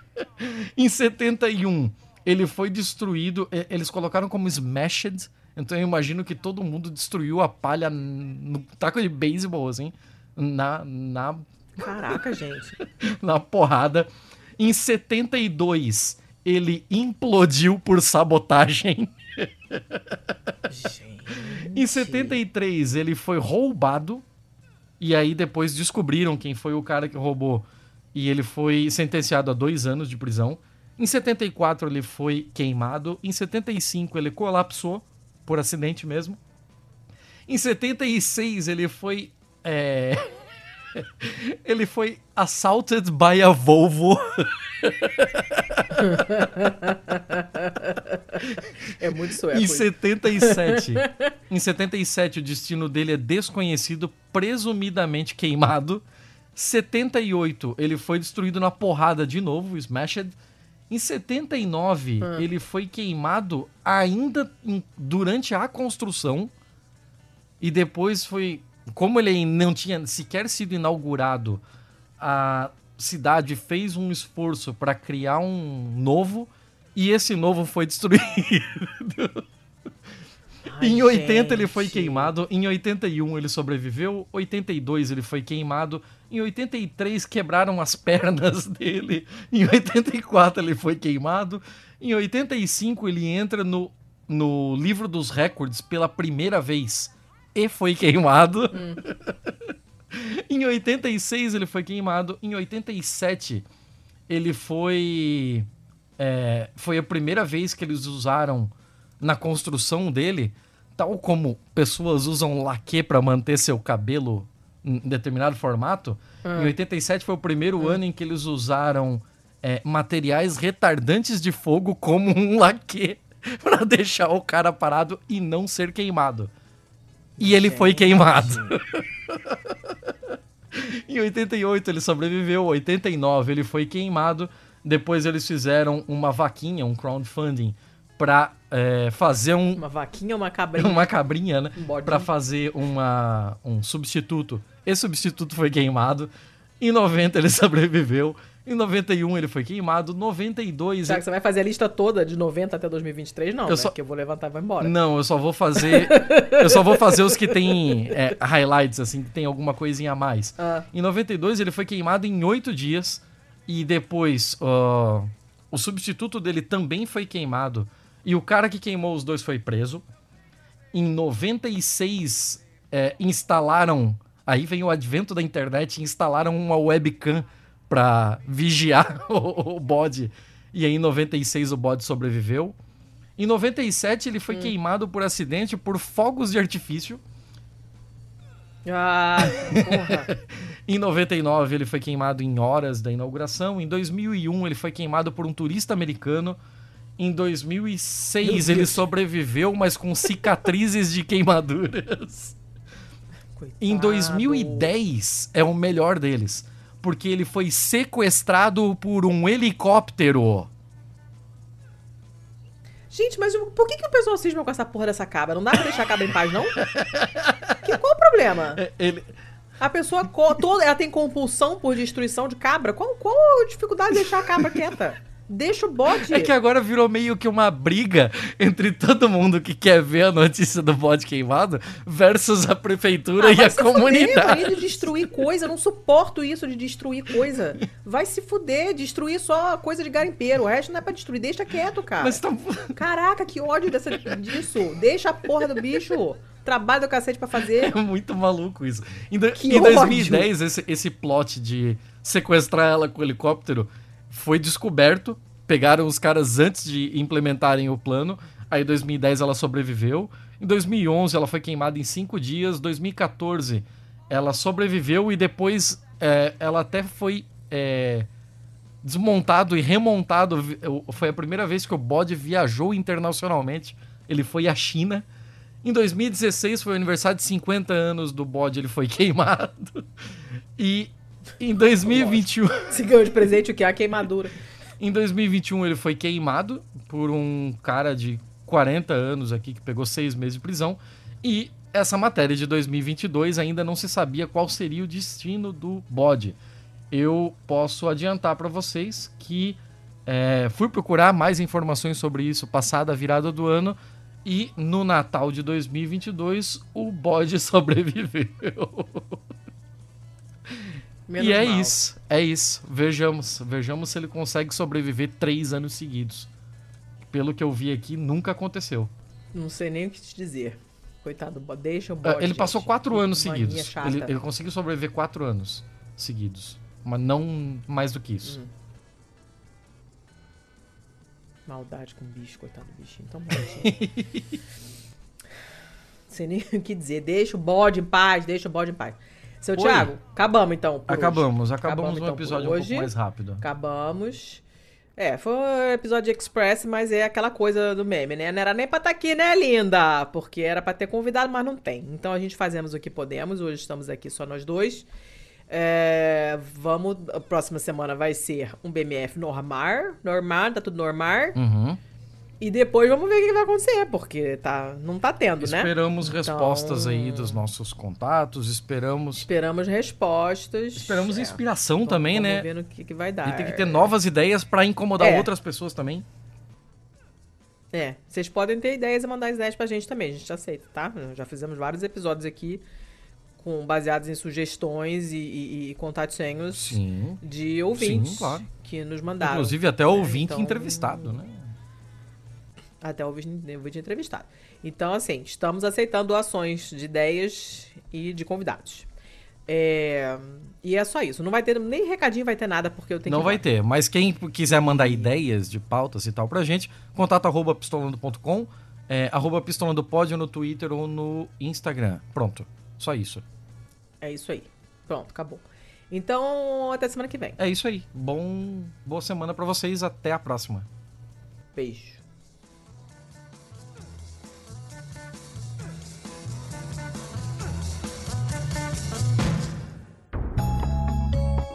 Speaker 2: em 71, ele foi destruído. Eles colocaram como smashed. Então eu imagino que todo mundo destruiu a palha no taco de beisebol, assim. Na. na...
Speaker 1: Caraca, gente.
Speaker 2: na porrada. Em 72, ele implodiu por sabotagem. Gente. Em 73, ele foi roubado. E aí depois descobriram quem foi o cara que roubou. E ele foi sentenciado a dois anos de prisão. Em 74, ele foi queimado. Em 75, ele colapsou por acidente mesmo. Em 76, ele foi. É... ele foi assaulted by a Volvo.
Speaker 1: é muito sueco.
Speaker 2: Em 77. em 77, o destino dele é desconhecido, presumidamente queimado. 78, ele foi destruído na porrada de novo, smashed. Em 79, hum. ele foi queimado ainda em, durante a construção. E depois foi. Como ele não tinha sequer sido inaugurado, a cidade fez um esforço para criar um novo. E esse novo foi destruído. Ai, em 80 gente. ele foi queimado, em 81 ele sobreviveu, 82 ele foi queimado, em 83 quebraram as pernas dele, em 84 ele foi queimado, em 85 ele entra no, no livro dos recordes pela primeira vez e foi queimado. Hum. em 86 ele foi queimado, em 87 ele foi é, foi a primeira vez que eles usaram na construção dele, tal como pessoas usam laque para manter seu cabelo em determinado formato. Hum. Em 87 foi o primeiro hum. ano em que eles usaram é, materiais retardantes de fogo como um laque para deixar o cara parado e não ser queimado. E ele foi queimado. em 88 ele sobreviveu, 89 ele foi queimado. Depois eles fizeram uma vaquinha, um crowdfunding para é, fazer um.
Speaker 1: Uma vaquinha ou uma cabrinha?
Speaker 2: Uma cabrinha, né? Um para fazer uma, um substituto. Esse substituto foi queimado. Em 90 ele sobreviveu. Em 91 ele foi queimado. 92.
Speaker 1: Será que você vai fazer a lista toda de 90 até 2023? Não, eu né? só... eu vou levantar e vou embora.
Speaker 2: Não, eu só vou fazer. eu só vou fazer os que tem é, highlights, assim, que tem alguma coisinha a mais. Ah. Em 92 ele foi queimado em 8 dias. E depois uh, o substituto dele também foi queimado e o cara que queimou os dois foi preso. Em 96, é, instalaram. Aí vem o advento da internet, instalaram uma webcam para vigiar o, o bode. E aí, em 96, o bode sobreviveu. Em 97, ele foi hum. queimado por acidente por fogos de artifício.
Speaker 1: Ah, porra.
Speaker 2: em 99, ele foi queimado em horas da inauguração. Em 2001, ele foi queimado por um turista americano em 2006 ele sobreviveu, mas com cicatrizes de queimaduras. Coitado. Em 2010 é o melhor deles, porque ele foi sequestrado por um helicóptero.
Speaker 1: Gente, mas por que, que o pessoal cisma com essa porra dessa cabra? Não dá pra deixar a cabra em paz, não? que, qual o problema? É, ele... A pessoa toda, ela tem compulsão por destruição de cabra. Qual, qual a dificuldade de deixar a cabra quieta? Deixa o bode.
Speaker 2: É que agora virou meio que uma briga entre todo mundo que quer ver a notícia do bode queimado versus a prefeitura ah, e a comunidade.
Speaker 1: Fuder, de destruir coisa, eu não suporto isso de destruir coisa. Vai se fuder, destruir só coisa de garimpeiro. O resto não é pra destruir, deixa quieto, cara. Mas tá... Caraca, que ódio dessa, disso. Deixa a porra do bicho trabalho do cacete pra fazer.
Speaker 2: É muito maluco isso. Em, do, em 2010, esse, esse plot de sequestrar ela com o helicóptero foi descoberto, pegaram os caras antes de implementarem o plano. Aí em 2010 ela sobreviveu. Em 2011 ela foi queimada em 5 dias. 2014 ela sobreviveu e depois é, ela até foi é, desmontado e remontado. Foi a primeira vez que o bode viajou internacionalmente. Ele foi à China. Em 2016 foi o aniversário de 50 anos do bode, ele foi queimado. E em 2021.
Speaker 1: Se ganhou de presente o que? A queimadura.
Speaker 2: Em 2021 ele foi queimado por um cara de 40 anos aqui que pegou seis meses de prisão. E essa matéria de 2022 ainda não se sabia qual seria o destino do bode. Eu posso adiantar para vocês que é, fui procurar mais informações sobre isso passada a virada do ano e no Natal de 2022 o bode sobreviveu. Menos e é mal. isso, é isso. Vejamos, vejamos se ele consegue sobreviver três anos seguidos. Pelo que eu vi aqui, nunca aconteceu.
Speaker 1: Não sei nem o que te dizer. Coitado, deixa o bode.
Speaker 2: Ele passou quatro anos seguidos. Ele, ele, conseguiu sobreviver quatro anos seguidos. Mas não mais do que isso. Hum.
Speaker 1: Maldade com o bicho, coitado do bichinho. Tão bonitinho. Sem nem o que dizer. Deixa o bode em paz, deixa o bode em paz. Seu Oi. Thiago, acabamos então.
Speaker 2: acabamos, hoje. acabamos, acabamos um então, episódio um pouco mais rápido.
Speaker 1: Acabamos. É, foi um episódio express, mas é aquela coisa do meme, né? Não era nem pra estar tá aqui, né, linda? Porque era pra ter convidado, mas não tem. Então a gente fazemos o que podemos. Hoje estamos aqui só nós dois. É, vamos. A próxima semana vai ser um BMF normal. Normal, tá tudo normal.
Speaker 2: Uhum.
Speaker 1: E depois vamos ver o que vai acontecer, porque tá, não tá tendo,
Speaker 2: esperamos né? Esperamos respostas então... aí dos nossos contatos, esperamos.
Speaker 1: Esperamos respostas.
Speaker 2: Esperamos é. inspiração então, também,
Speaker 1: vamos
Speaker 2: né?
Speaker 1: Vamos ver no que, que vai dar.
Speaker 2: E tem que ter novas ideias para incomodar é. outras pessoas também.
Speaker 1: É, vocês podem ter ideias e mandar ideias pra gente também, a gente aceita, tá? Já fizemos vários episódios aqui com baseados em sugestões e, e, e contatinhos de ouvintes Sim, claro. que nos mandaram.
Speaker 2: Inclusive até ouvinte então, entrevistado, né?
Speaker 1: Até o vídeo entrevistado. Então, assim, estamos aceitando doações de ideias e de convidados. É... E é só isso. Não vai ter nem recadinho, vai ter nada, porque eu tenho
Speaker 2: Não vai ter, mas quem quiser mandar ideias de pautas e tal pra gente, contato arroba pistolando.com, é, arroba pistolando no Twitter ou no Instagram. Pronto. Só isso.
Speaker 1: É isso aí. Pronto, acabou. Então, até semana que vem.
Speaker 2: É isso aí. Bom, boa semana para vocês. Até a próxima.
Speaker 1: Beijo.